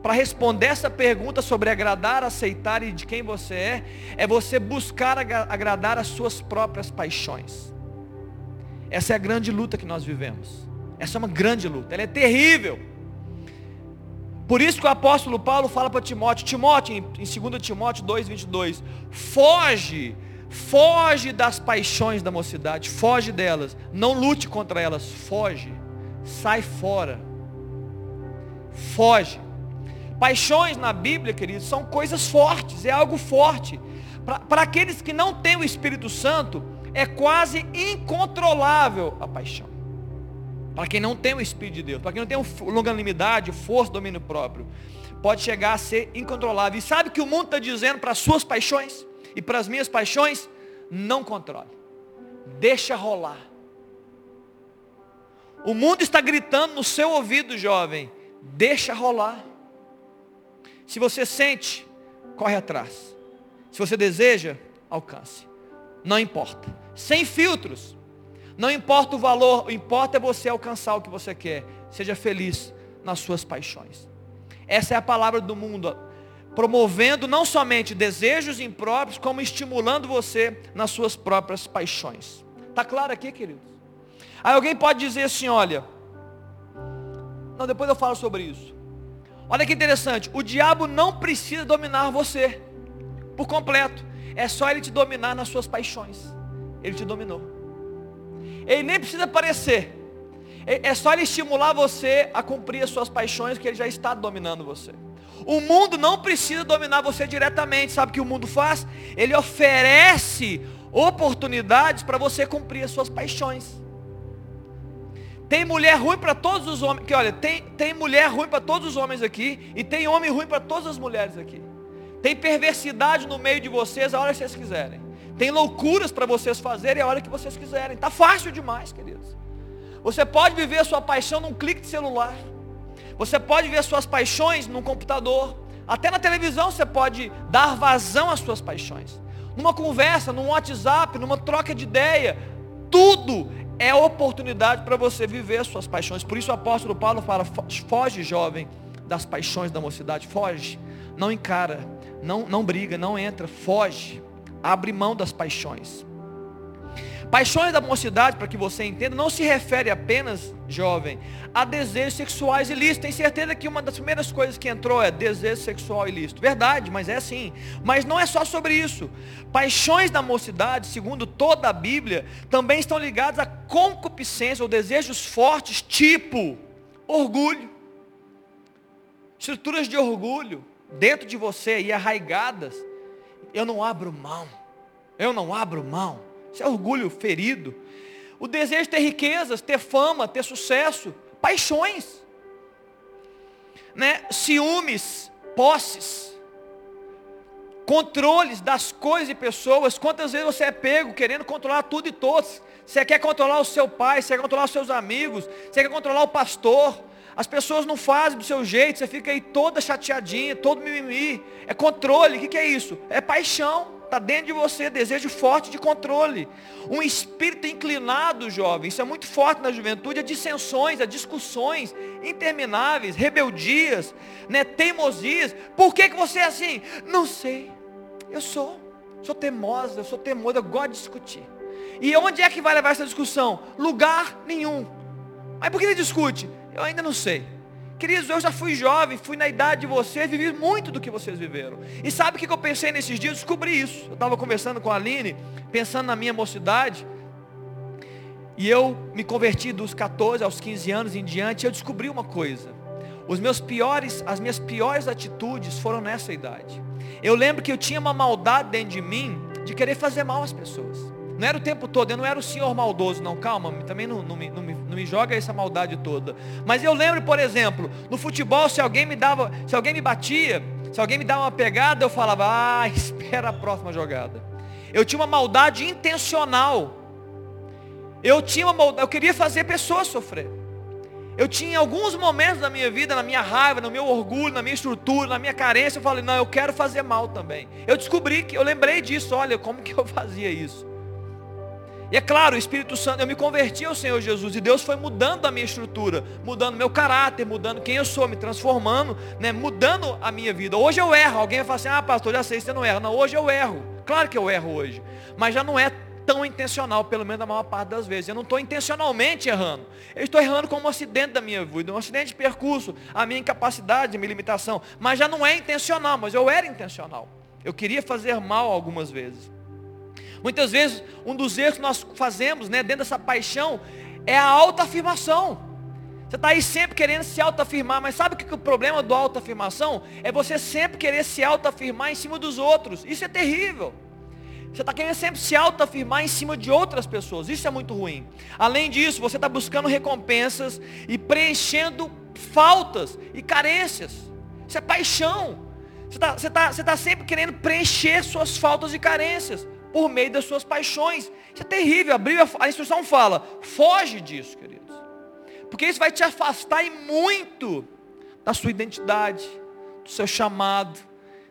para responder essa pergunta sobre agradar, aceitar e de quem você é, é você buscar agradar as suas próprias paixões. Essa é a grande luta que nós vivemos. Essa é uma grande luta, ela é terrível. Por isso que o apóstolo Paulo fala para Timóteo, Timóteo, em 2 Timóteo 2, 22, foge, foge das paixões da mocidade, foge delas, não lute contra elas, foge, sai fora, foge. Paixões na Bíblia, queridos, são coisas fortes, é algo forte. Para aqueles que não têm o Espírito Santo, é quase incontrolável a paixão. Para quem não tem o Espírito de Deus, para quem não tem longanimidade, força, domínio próprio, pode chegar a ser incontrolável. E sabe o que o mundo está dizendo para as suas paixões e para as minhas paixões? Não controle. Deixa rolar. O mundo está gritando no seu ouvido, jovem. Deixa rolar. Se você sente, corre atrás. Se você deseja, alcance. Não importa. Sem filtros. Não importa o valor, o importa é você alcançar o que você quer. Seja feliz nas suas paixões. Essa é a palavra do mundo, promovendo não somente desejos impróprios, como estimulando você nas suas próprias paixões. Está claro aqui, queridos? Aí alguém pode dizer assim, olha, não, depois eu falo sobre isso. Olha que interessante, o diabo não precisa dominar você por completo. É só ele te dominar nas suas paixões. Ele te dominou. Ele nem precisa aparecer. É, é só ele estimular você a cumprir as suas paixões que ele já está dominando você. O mundo não precisa dominar você diretamente. Sabe o que o mundo faz? Ele oferece oportunidades para você cumprir as suas paixões. Tem mulher ruim para todos os homens. Que olha, tem, tem mulher ruim para todos os homens aqui. E tem homem ruim para todas as mulheres aqui. Tem perversidade no meio de vocês a hora que vocês quiserem. Tem loucuras para vocês fazerem a hora que vocês quiserem. Está fácil demais, queridos. Você pode viver a sua paixão num clique de celular. Você pode ver suas paixões num computador. Até na televisão você pode dar vazão às suas paixões. Numa conversa, num WhatsApp, numa troca de ideia. Tudo é oportunidade para você viver as suas paixões. Por isso o apóstolo Paulo fala: foge, jovem, das paixões da mocidade. Foge. Não encara. Não, não briga, não entra. Foge. Abre mão das paixões. Paixões da mocidade, para que você entenda, não se refere apenas, jovem, a desejos sexuais ilícitos. Tem certeza que uma das primeiras coisas que entrou é desejo sexual ilícito. Verdade, mas é assim. Mas não é só sobre isso. Paixões da mocidade, segundo toda a Bíblia, também estão ligadas a concupiscência ou desejos fortes, tipo orgulho. Estruturas de orgulho dentro de você e arraigadas. Eu não abro mão. Eu não abro mão. Isso é orgulho ferido. O desejo de ter riquezas, ter fama, ter sucesso, paixões, né? ciúmes, posses, controles das coisas e pessoas. Quantas vezes você é pego querendo controlar tudo e todos? Você quer controlar o seu pai, você quer controlar os seus amigos, você quer controlar o pastor. As pessoas não fazem do seu jeito, você fica aí toda chateadinha, todo mimimi. É controle, o que, que é isso? É paixão está dentro de você, desejo forte de controle. Um espírito inclinado, jovem, isso é muito forte na juventude, a dissensões, a discussões intermináveis, rebeldias, né, teimosias. Por que, que você é assim? Não sei. Eu sou. Sou teimosa, eu sou teimosa, eu gosto de discutir. E onde é que vai levar essa discussão? Lugar nenhum. Mas por que ele discute? Eu ainda não sei. Queridos, eu já fui jovem, fui na idade de vocês, vivi muito do que vocês viveram. E sabe o que eu pensei nesses dias? Descobri isso. Eu estava conversando com a Aline, pensando na minha mocidade. E eu me converti dos 14 aos 15 anos em diante, e eu descobri uma coisa. Os meus piores, as minhas piores atitudes foram nessa idade. Eu lembro que eu tinha uma maldade dentro de mim de querer fazer mal às pessoas. Não era o tempo todo, eu não era o senhor maldoso, não, calma, também não, não, me, não, me, não me joga essa maldade toda. Mas eu lembro, por exemplo, no futebol, se alguém me dava, se alguém me batia, se alguém me dava uma pegada, eu falava, ah, espera a próxima jogada. Eu tinha uma maldade intencional. Eu tinha uma maldade, eu queria fazer pessoas sofrer. Eu tinha alguns momentos da minha vida, na minha raiva, no meu orgulho, na minha estrutura, na minha carência, eu falei, não, eu quero fazer mal também. Eu descobri que, eu lembrei disso, olha, como que eu fazia isso. E é claro, o Espírito Santo, eu me converti ao Senhor Jesus e Deus foi mudando a minha estrutura, mudando meu caráter, mudando quem eu sou, me transformando, né, mudando a minha vida. Hoje eu erro. Alguém vai falar assim: "Ah, pastor, já sei, você não erra". Não, hoje eu erro. Claro que eu erro hoje, mas já não é tão intencional, pelo menos a maior parte das vezes. Eu não estou intencionalmente errando. Eu estou errando como um acidente da minha vida, um acidente de percurso, a minha incapacidade, a minha limitação. Mas já não é intencional, mas eu era intencional. Eu queria fazer mal algumas vezes. Muitas vezes, um dos erros que nós fazemos, né, dentro dessa paixão, é a autoafirmação. Você está aí sempre querendo se autoafirmar, mas sabe o que, que o problema do autoafirmação? É você sempre querer se autoafirmar em cima dos outros. Isso é terrível. Você está querendo sempre se autoafirmar em cima de outras pessoas. Isso é muito ruim. Além disso, você está buscando recompensas e preenchendo faltas e carências. Isso é paixão. Você está tá, você tá sempre querendo preencher suas faltas e carências por meio das suas paixões. Isso é terrível. A, a instrução fala, foge disso, queridos. Porque isso vai te afastar e muito da sua identidade, do seu chamado,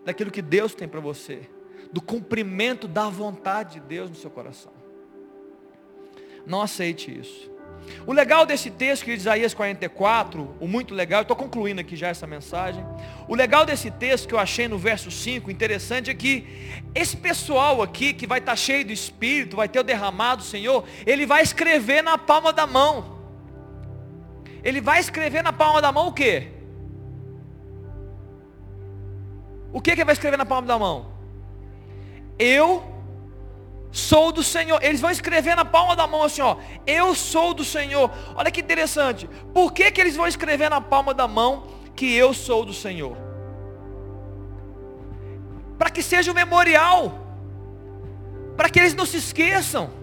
daquilo que Deus tem para você, do cumprimento da vontade de Deus no seu coração. Não aceite isso. O legal desse texto, que de Isaías 44, o muito legal, estou concluindo aqui já essa mensagem. O legal desse texto que eu achei no verso 5, interessante, é que esse pessoal aqui, que vai estar tá cheio do Espírito, vai ter o derramado do Senhor, ele vai escrever na palma da mão. Ele vai escrever na palma da mão o quê? O que, que ele vai escrever na palma da mão? Eu sou do Senhor. Eles vão escrever na palma da mão assim, ó, eu sou do Senhor. Olha que interessante. Por que, que eles vão escrever na palma da mão que eu sou do Senhor? Para que seja um memorial. Para que eles não se esqueçam.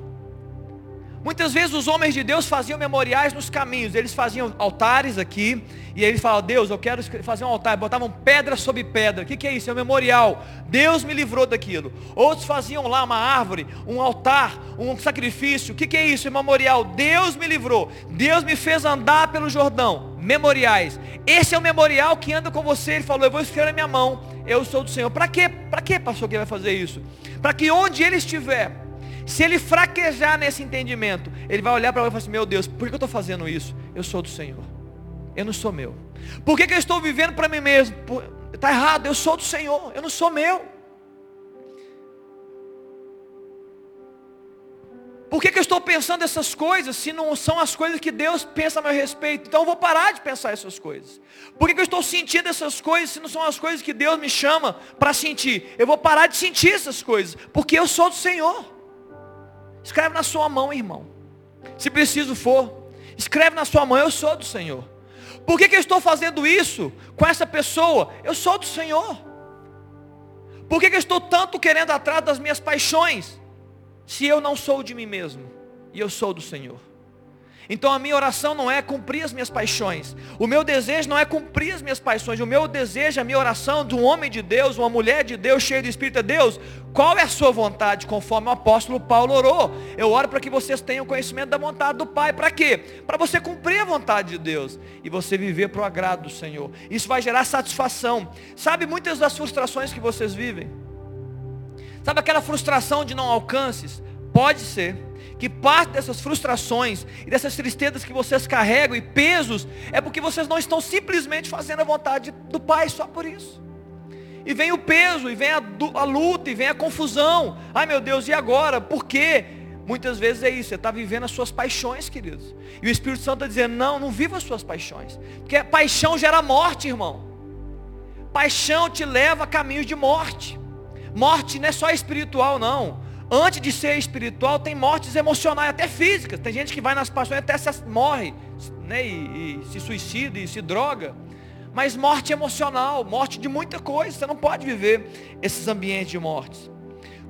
Muitas vezes os homens de Deus faziam memoriais nos caminhos, eles faziam altares aqui, e eles falavam, Deus, eu quero fazer um altar, botavam pedra sobre pedra, o que, que é isso? É um memorial, Deus me livrou daquilo. Outros faziam lá uma árvore, um altar, um sacrifício, o que, que é isso? É um memorial, Deus me livrou, Deus me fez andar pelo Jordão, memoriais. Esse é o memorial que anda com você, ele falou, eu vou escrever na minha mão, eu sou do Senhor. Para quê? Para quê, pastor, que vai fazer isso? Para que onde ele estiver, se ele fraquejar nesse entendimento, ele vai olhar para você e falar assim: Meu Deus, por que eu estou fazendo isso? Eu sou do Senhor, eu não sou meu. Por que, que eu estou vivendo para mim mesmo? Está errado, eu sou do Senhor, eu não sou meu. Por que, que eu estou pensando essas coisas se não são as coisas que Deus pensa a meu respeito? Então eu vou parar de pensar essas coisas. Por que, que eu estou sentindo essas coisas se não são as coisas que Deus me chama para sentir? Eu vou parar de sentir essas coisas, porque eu sou do Senhor. Escreve na sua mão, irmão. Se preciso for, escreve na sua mão, eu sou do Senhor. Por que, que eu estou fazendo isso com essa pessoa? Eu sou do Senhor. Por que, que eu estou tanto querendo atrás das minhas paixões? Se eu não sou de mim mesmo e eu sou do Senhor. Então a minha oração não é cumprir as minhas paixões. O meu desejo não é cumprir as minhas paixões. O meu desejo, a minha oração de um homem de Deus, uma mulher de Deus, cheio de Espírito de Deus. Qual é a sua vontade? Conforme o apóstolo Paulo orou. Eu oro para que vocês tenham conhecimento da vontade do Pai. Para quê? Para você cumprir a vontade de Deus. E você viver para o agrado do Senhor. Isso vai gerar satisfação. Sabe muitas das frustrações que vocês vivem? Sabe aquela frustração de não alcances? Pode ser que parte dessas frustrações e dessas tristezas que vocês carregam e pesos é porque vocês não estão simplesmente fazendo a vontade do Pai só por isso. E vem o peso, e vem a, a luta, e vem a confusão. Ai meu Deus, e agora? Por quê? Muitas vezes é isso, você está vivendo as suas paixões, queridos. E o Espírito Santo está dizendo, não, não viva as suas paixões. Porque paixão gera morte, irmão. Paixão te leva a caminhos de morte. Morte não é só espiritual, não antes de ser espiritual, tem mortes emocionais, até físicas. Tem gente que vai nas paixões até se morre, né, e, e se suicida e se droga. Mas morte emocional, morte de muita coisa. Você não pode viver esses ambientes de mortes.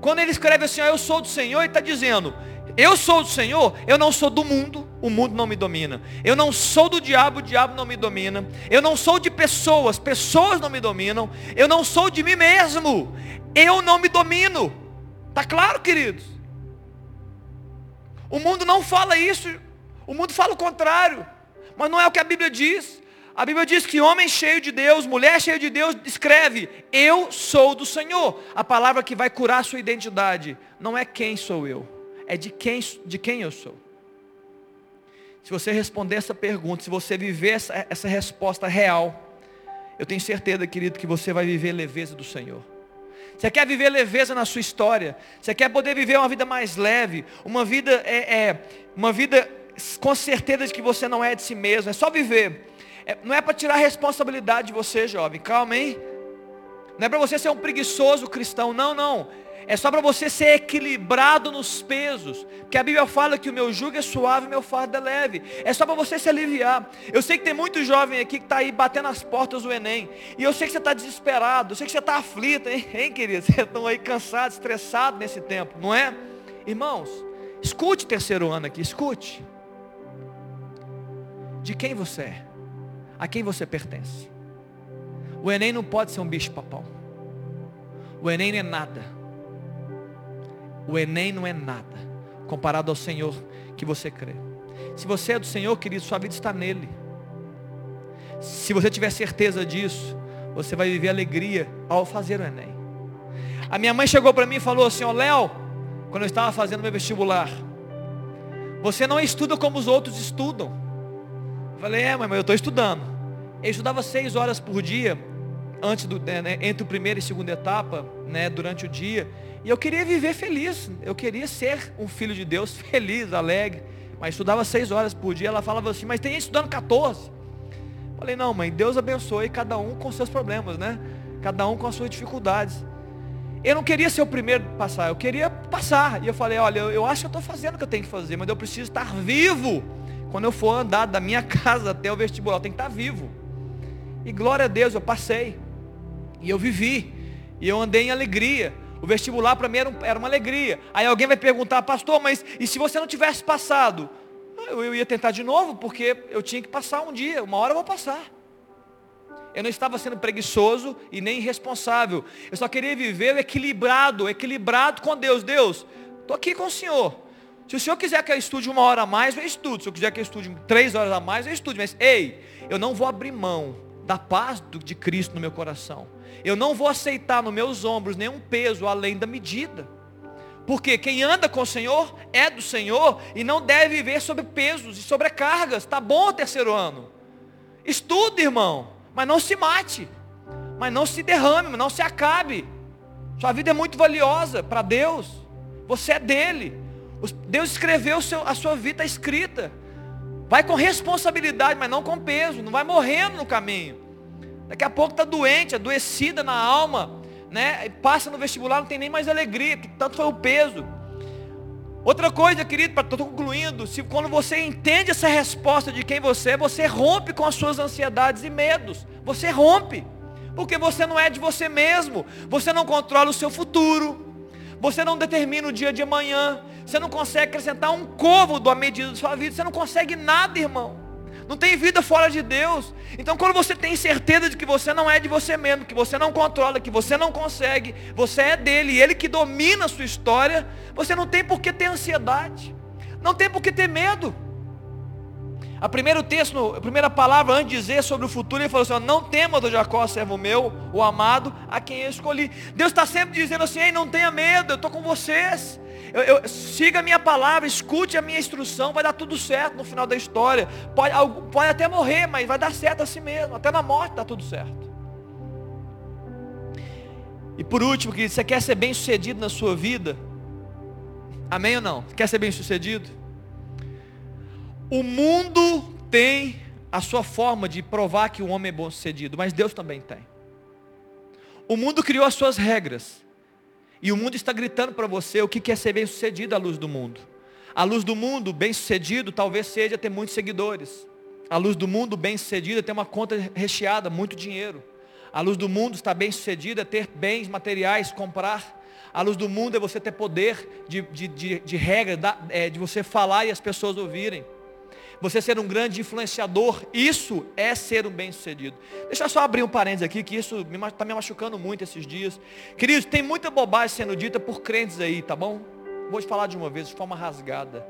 Quando ele escreve assim, eu sou do Senhor, ele está dizendo, eu sou do Senhor, eu não sou do mundo, o mundo não me domina. Eu não sou do diabo, o diabo não me domina. Eu não sou de pessoas, pessoas não me dominam. Eu não sou de mim mesmo, eu não me domino. Está claro, queridos? O mundo não fala isso, o mundo fala o contrário, mas não é o que a Bíblia diz. A Bíblia diz que homem cheio de Deus, mulher cheia de Deus, escreve: Eu sou do Senhor. A palavra que vai curar a sua identidade não é quem sou eu, é de quem, de quem eu sou. Se você responder essa pergunta, se você viver essa, essa resposta real, eu tenho certeza, querido, que você vai viver leveza do Senhor. Você quer viver leveza na sua história? Você quer poder viver uma vida mais leve? Uma vida é, é uma vida com certeza de que você não é de si mesmo. É só viver. É, não é para tirar a responsabilidade de você, jovem. Calma, hein? Não é para você ser um preguiçoso cristão. Não, não. É só para você ser equilibrado nos pesos. Porque a Bíblia fala que o meu jugo é suave e meu fardo é leve. É só para você se aliviar. Eu sei que tem muito jovem aqui que está aí batendo as portas do Enem. E eu sei que você está desesperado. Eu sei que você está aflito, hein, hein querido? Vocês estão aí cansados, estressados nesse tempo, não é? Irmãos, escute terceiro ano aqui, escute. De quem você é? A quem você pertence? O Enem não pode ser um bicho papão. O Enem não é nada. O Enem não é nada comparado ao Senhor que você crê. Se você é do Senhor, querido, sua vida está nele. Se você tiver certeza disso, você vai viver alegria ao fazer o Enem. A minha mãe chegou para mim e falou assim, ó Léo, quando eu estava fazendo meu vestibular, você não estuda como os outros estudam. Eu falei, é mãe, mas eu estou estudando. Eu estudava seis horas por dia, antes do, né, entre a primeira e segunda etapa, né, durante o dia. E eu queria viver feliz. Eu queria ser um filho de Deus feliz, alegre. Mas estudava seis horas por dia. Ela falava assim, mas tem gente estudando 14. Falei, não, mãe, Deus abençoe cada um com seus problemas, né? Cada um com as suas dificuldades. Eu não queria ser o primeiro a passar, eu queria passar. E eu falei, olha, eu, eu acho que eu estou fazendo o que eu tenho que fazer, mas eu preciso estar vivo. Quando eu for andar da minha casa até o vestibular, eu tenho que estar vivo. E glória a Deus, eu passei. E eu vivi. E eu andei em alegria. O vestibular para mim era, um, era, uma alegria. Aí alguém vai perguntar, pastor, mas e se você não tivesse passado? Eu, eu ia tentar de novo, porque eu tinha que passar um dia, uma hora eu vou passar. Eu não estava sendo preguiçoso e nem irresponsável. Eu só queria viver equilibrado, equilibrado com Deus. Deus, estou aqui com o Senhor. Se o Senhor quiser que eu estude uma hora a mais, eu estudo. Se eu quiser que eu estude três horas a mais, eu estudo. Mas, ei, eu não vou abrir mão da paz de Cristo no meu coração. Eu não vou aceitar nos meus ombros nenhum peso além da medida. Porque quem anda com o Senhor é do Senhor e não deve viver sobre pesos e sobrecargas. Está bom o terceiro ano. Estude, irmão, mas não se mate. Mas não se derrame, mas não se acabe. Sua vida é muito valiosa para Deus. Você é dele. Deus escreveu a sua vida escrita. Vai com responsabilidade, mas não com peso. Não vai morrendo no caminho. Daqui a pouco está doente, adoecida na alma, né? Passa no vestibular, não tem nem mais alegria, tanto foi o peso. Outra coisa, querido, estou concluindo, se quando você entende essa resposta de quem você é, você rompe com as suas ansiedades e medos. Você rompe. Porque você não é de você mesmo. Você não controla o seu futuro. Você não determina o dia de amanhã. Você não consegue acrescentar um côvado à medida da sua vida. Você não consegue nada, irmão. Não tem vida fora de Deus. Então quando você tem certeza de que você não é de você mesmo, que você não controla, que você não consegue, você é dele, ele que domina a sua história, você não tem por que ter ansiedade. Não tem por que ter medo. A primeiro texto, a primeira palavra antes de dizer sobre o futuro, ele falou assim: Não tema do Jacó, servo meu, o amado, a quem eu escolhi. Deus está sempre dizendo assim: Ei, não tenha medo, eu estou com vocês. Eu, eu, siga a minha palavra, escute a minha instrução, vai dar tudo certo no final da história. Pode, pode até morrer, mas vai dar certo assim mesmo. Até na morte dá tudo certo. E por último, querido, você quer ser bem sucedido na sua vida? Amém ou não? Quer ser bem sucedido? O mundo tem a sua forma de provar que o homem é bom sucedido, mas Deus também tem. O mundo criou as suas regras. E o mundo está gritando para você o que é ser bem sucedido à luz do mundo. A luz do mundo, bem sucedido, talvez seja ter muitos seguidores. A luz do mundo, bem sucedida, é ter uma conta recheada, muito dinheiro. A luz do mundo está bem sucedida, é ter bens materiais, comprar. A luz do mundo é você ter poder de, de, de, de regra, é, de você falar e as pessoas ouvirem você ser um grande influenciador, isso é ser um bem-sucedido. Deixa eu só abrir um parênteses aqui, que isso está me machucando muito esses dias. Queridos, tem muita bobagem sendo dita por crentes aí, tá bom? Vou te falar de uma vez, de forma rasgada.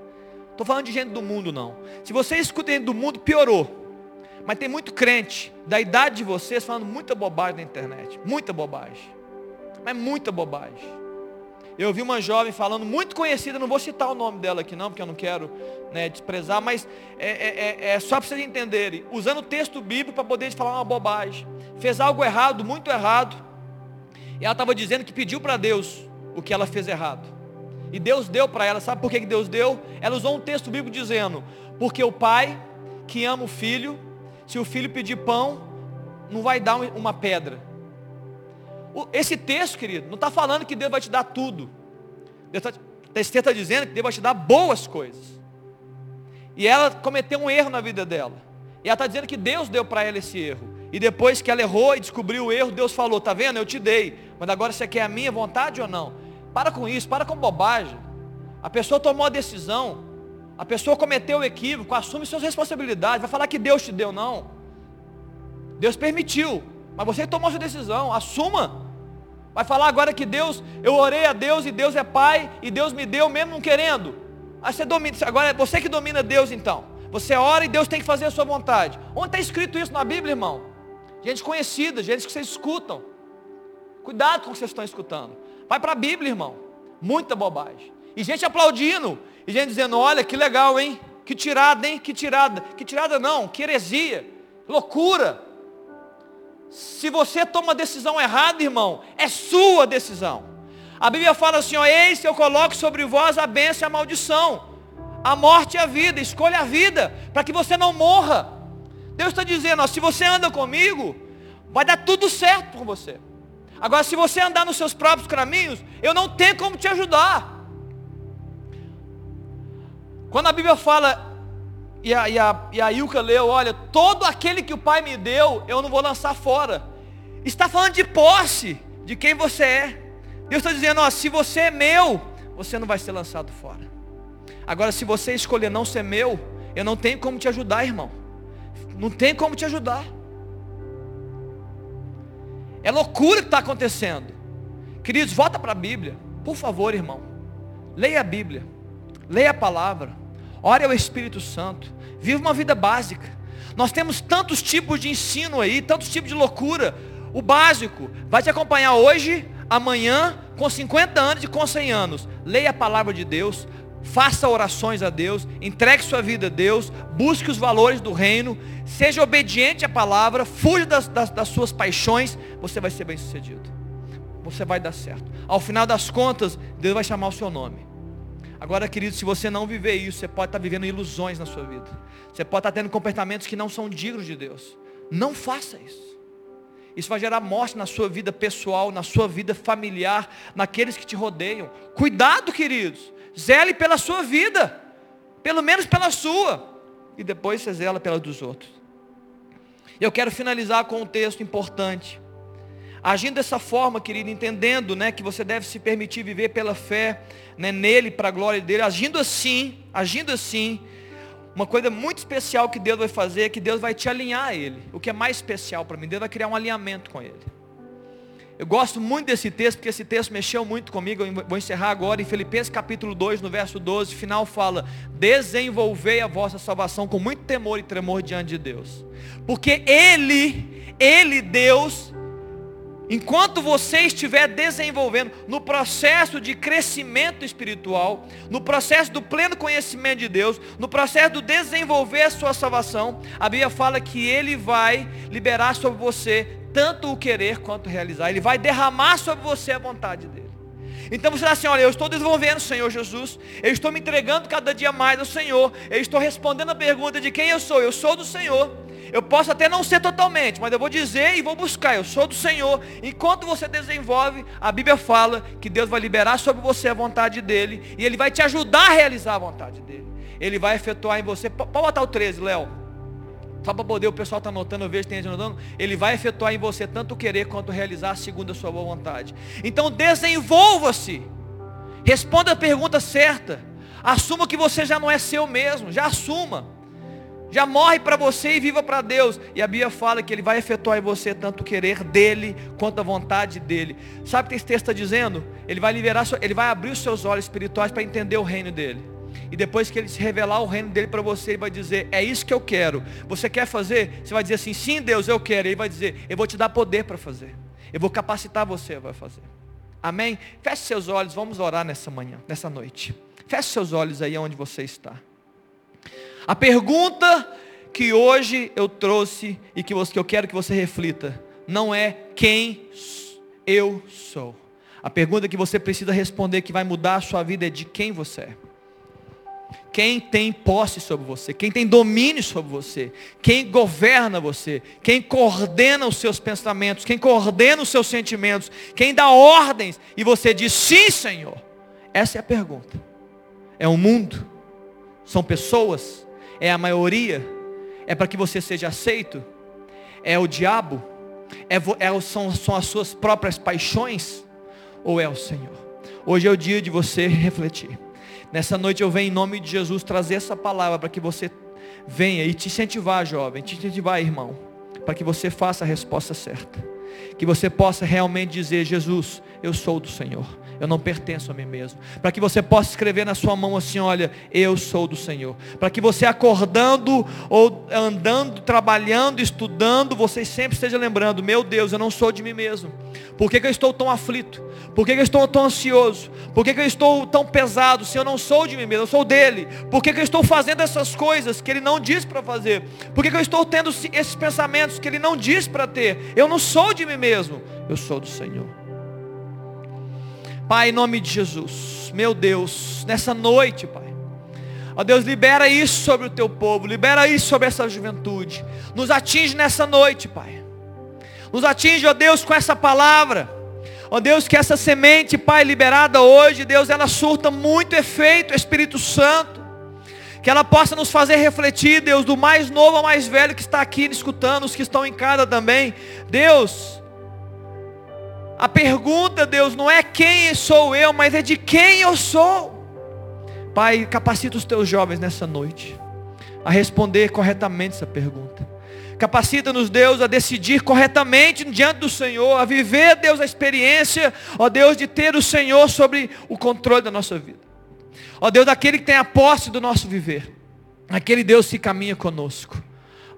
Estou falando de gente do mundo, não. Se você escuta gente do mundo, piorou. Mas tem muito crente da idade de vocês falando muita bobagem na internet. Muita bobagem. Mas muita bobagem. Eu vi uma jovem falando, muito conhecida, não vou citar o nome dela aqui não, porque eu não quero né, desprezar, mas é, é, é, é só para vocês entenderem, usando o texto bíblico para poder falar uma bobagem. Fez algo errado, muito errado. E ela estava dizendo que pediu para Deus o que ela fez errado. E Deus deu para ela, sabe por que Deus deu? Ela usou um texto bíblico dizendo, porque o pai que ama o filho, se o filho pedir pão, não vai dar uma pedra. Esse texto, querido, não está falando que Deus vai te dar tudo. Deus tá, texto está dizendo que Deus vai te dar boas coisas. E ela cometeu um erro na vida dela. E ela está dizendo que Deus deu para ela esse erro. E depois que ela errou e descobriu o erro, Deus falou, tá vendo? Eu te dei. Mas agora você quer a minha vontade ou não? Para com isso, para com bobagem. A pessoa tomou a decisão. A pessoa cometeu o equívoco, assume suas responsabilidades. Vai falar que Deus te deu, não. Deus permitiu. Mas você tomou sua decisão, assuma. Vai falar agora que Deus, eu orei a Deus e Deus é Pai e Deus me deu mesmo não querendo. Aí você domina, agora é você que domina Deus então. Você ora e Deus tem que fazer a sua vontade. Onde está escrito isso na Bíblia, irmão? Gente conhecida, gente que vocês escutam. Cuidado com o que vocês estão escutando. Vai para a Bíblia, irmão. Muita bobagem. E gente aplaudindo. E gente dizendo, olha que legal, hein? Que tirada, hein? Que tirada. Que tirada não, que heresia. Loucura. Se você toma a decisão errada, irmão, é sua decisão. A Bíblia fala assim, ó, eis que eu coloco sobre vós a bênção e a maldição. A morte e a vida, escolha a vida, para que você não morra. Deus está dizendo, ó, se você anda comigo, vai dar tudo certo com você. Agora, se você andar nos seus próprios caminhos, eu não tenho como te ajudar. Quando a Bíblia fala e a, e, a, e a Ilka leu, olha, todo aquele que o Pai me deu, eu não vou lançar fora. Está falando de posse, de quem você é. Deus está dizendo, ó, se você é meu, você não vai ser lançado fora. Agora, se você escolher não ser meu, eu não tenho como te ajudar, irmão. Não tem como te ajudar. É loucura que está acontecendo. Queridos, volta para a Bíblia. Por favor, irmão. Leia a Bíblia. Leia a palavra. Ore ao Espírito Santo. Viva uma vida básica. Nós temos tantos tipos de ensino aí, tantos tipos de loucura. O básico vai te acompanhar hoje, amanhã, com 50 anos e com 100 anos. Leia a palavra de Deus, faça orações a Deus, entregue sua vida a Deus, busque os valores do reino, seja obediente à palavra, fuja das, das, das suas paixões, você vai ser bem sucedido. Você vai dar certo. Ao final das contas, Deus vai chamar o seu nome. Agora, querido, se você não viver isso, você pode estar vivendo ilusões na sua vida. Você pode estar tendo comportamentos que não são dignos de Deus. Não faça isso. Isso vai gerar morte na sua vida pessoal, na sua vida familiar, naqueles que te rodeiam. Cuidado, queridos. Zele pela sua vida. Pelo menos pela sua. E depois você zela pela dos outros. Eu quero finalizar com um texto importante. Agindo dessa forma, querido, entendendo né, que você deve se permitir viver pela fé né, nele, para a glória dele, agindo assim, agindo assim, uma coisa muito especial que Deus vai fazer é que Deus vai te alinhar a ele. O que é mais especial para mim, Deus vai criar um alinhamento com ele. Eu gosto muito desse texto, porque esse texto mexeu muito comigo. Eu vou encerrar agora em Filipenses capítulo 2, no verso 12, final fala: Desenvolvei a vossa salvação com muito temor e tremor diante de Deus. Porque Ele, Ele, Deus, Enquanto você estiver desenvolvendo no processo de crescimento espiritual, no processo do pleno conhecimento de Deus, no processo do desenvolver a sua salvação, a Bíblia fala que Ele vai liberar sobre você tanto o querer quanto o realizar. Ele vai derramar sobre você a vontade dEle. Então você diz assim, olha, eu estou desenvolvendo, Senhor Jesus, eu estou me entregando cada dia mais ao Senhor, eu estou respondendo a pergunta de quem eu sou, eu sou do Senhor. Eu posso até não ser totalmente, mas eu vou dizer e vou buscar. Eu sou do Senhor. Enquanto você desenvolve, a Bíblia fala que Deus vai liberar sobre você a vontade dele e ele vai te ajudar a realizar a vontade dele. Ele vai efetuar em você. Pode botar o 13, Léo. Só para poder, o pessoal está anotando, eu vejo tem gente anotando. Ele vai efetuar em você tanto querer quanto realizar segundo a sua boa vontade. Então desenvolva-se. Responda a pergunta certa. Assuma que você já não é seu mesmo. Já assuma. Já morre para você e viva para Deus. E a Bíblia fala que Ele vai efetuar em você tanto o querer dEle quanto a vontade dEle. Sabe o que esse texto está dizendo? Ele vai liberar, Ele vai abrir os seus olhos espirituais para entender o reino dEle. E depois que Ele se revelar o reino dEle para você, Ele vai dizer, é isso que eu quero. Você quer fazer? Você vai dizer assim, sim Deus, eu quero. Ele vai dizer, eu vou te dar poder para fazer. Eu vou capacitar você, vai fazer. Amém? Feche seus olhos, vamos orar nessa manhã, nessa noite. Feche seus olhos aí onde você está. A pergunta que hoje eu trouxe e que eu quero que você reflita, não é quem eu sou. A pergunta que você precisa responder que vai mudar a sua vida é de quem você é. Quem tem posse sobre você, quem tem domínio sobre você, quem governa você, quem coordena os seus pensamentos, quem coordena os seus sentimentos, quem dá ordens e você diz sim, Senhor. Essa é a pergunta. É o um mundo? São pessoas? É a maioria? É para que você seja aceito? É o diabo? É, é, são, são as suas próprias paixões? Ou é o Senhor? Hoje é o dia de você refletir. Nessa noite eu venho em nome de Jesus trazer essa palavra para que você venha e te incentivar, jovem, te incentivar, irmão, para que você faça a resposta certa. Que você possa realmente dizer: Jesus, eu sou do Senhor eu não pertenço a mim mesmo. Para que você possa escrever na sua mão assim, olha, eu sou do Senhor. Para que você acordando ou andando, trabalhando, estudando, você sempre esteja lembrando, meu Deus, eu não sou de mim mesmo. Por que, que eu estou tão aflito? Por que, que eu estou tão ansioso? Por que, que eu estou tão pesado? Se eu não sou de mim mesmo, eu sou dele. Por que, que eu estou fazendo essas coisas que ele não diz para fazer? Por que, que eu estou tendo esses pensamentos que ele não diz para ter? Eu não sou de mim mesmo, eu sou do Senhor. Pai, em nome de Jesus, meu Deus, nessa noite, Pai. Ó Deus, libera isso sobre o teu povo, libera isso sobre essa juventude. Nos atinge nessa noite, Pai. Nos atinge, ó Deus, com essa palavra. Ó Deus, que essa semente, Pai, liberada hoje, Deus, ela surta muito efeito, Espírito Santo. Que ela possa nos fazer refletir, Deus, do mais novo ao mais velho que está aqui escutando, os que estão em casa também. Deus, a pergunta, Deus, não é quem sou eu, mas é de quem eu sou. Pai, capacita os teus jovens nessa noite a responder corretamente essa pergunta. Capacita-nos, Deus, a decidir corretamente diante do Senhor, a viver, Deus, a experiência, ó Deus, de ter o Senhor sobre o controle da nossa vida. Ó Deus, aquele que tem a posse do nosso viver, aquele Deus que caminha conosco.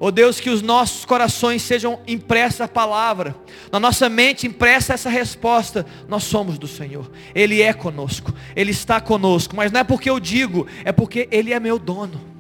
Ó oh Deus, que os nossos corações sejam impressa a palavra, na nossa mente impressa essa resposta. Nós somos do Senhor, Ele é conosco, Ele está conosco, mas não é porque eu digo, é porque Ele é meu dono.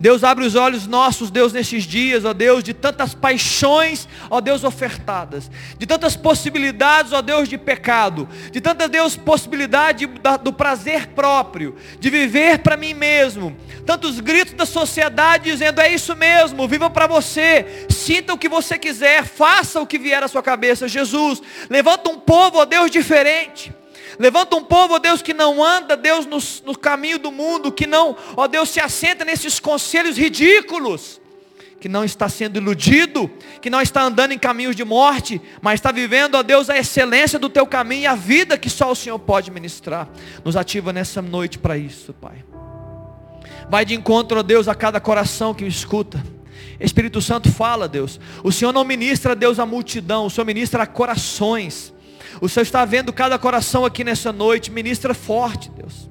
Deus abre os olhos nossos, Deus, nestes dias, ó Deus, de tantas paixões, ó Deus, ofertadas, de tantas possibilidades, ó Deus, de pecado, de tanta, Deus, possibilidade do prazer próprio, de viver para mim mesmo, tantos gritos da sociedade dizendo, é isso mesmo, viva para você, sinta o que você quiser, faça o que vier à sua cabeça, Jesus, levanta um povo, ó Deus, diferente, Levanta um povo, ó Deus, que não anda, Deus, no, no caminho do mundo, que não, ó Deus, se assenta nesses conselhos ridículos, que não está sendo iludido, que não está andando em caminhos de morte, mas está vivendo, ó Deus, a excelência do teu caminho e a vida que só o Senhor pode ministrar. Nos ativa nessa noite para isso, Pai. Vai de encontro, ó Deus, a cada coração que me escuta. Espírito Santo fala, Deus. O Senhor não ministra, Deus, a multidão, o Senhor ministra a corações. O Senhor está vendo cada coração aqui nessa noite. Ministra forte, Deus.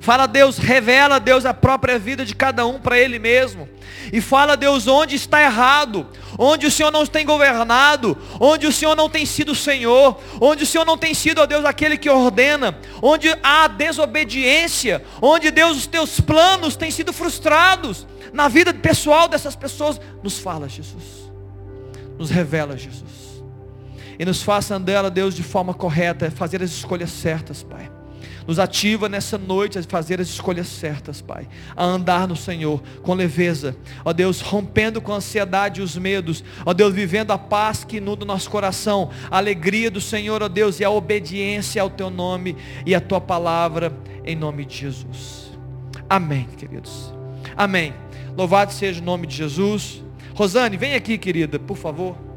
Fala, Deus, revela, Deus, a própria vida de cada um para Ele mesmo. E fala, Deus, onde está errado, onde o Senhor não tem governado, onde o Senhor não tem sido Senhor, onde o Senhor não tem sido, ó Deus, aquele que ordena, onde há desobediência, onde, Deus, os teus planos têm sido frustrados na vida pessoal dessas pessoas. Nos fala, Jesus. Nos revela, Jesus e nos faça andar, Deus, de forma correta, fazer as escolhas certas, Pai. Nos ativa nessa noite a fazer as escolhas certas, Pai. A andar no Senhor com leveza. Ó Deus, rompendo com a ansiedade e os medos. Ó Deus, vivendo a paz que inunda o nosso coração. A alegria do Senhor, ó Deus, e a obediência ao Teu nome e à Tua palavra, em nome de Jesus. Amém, queridos. Amém. Louvado seja o nome de Jesus. Rosane, vem aqui, querida, por favor.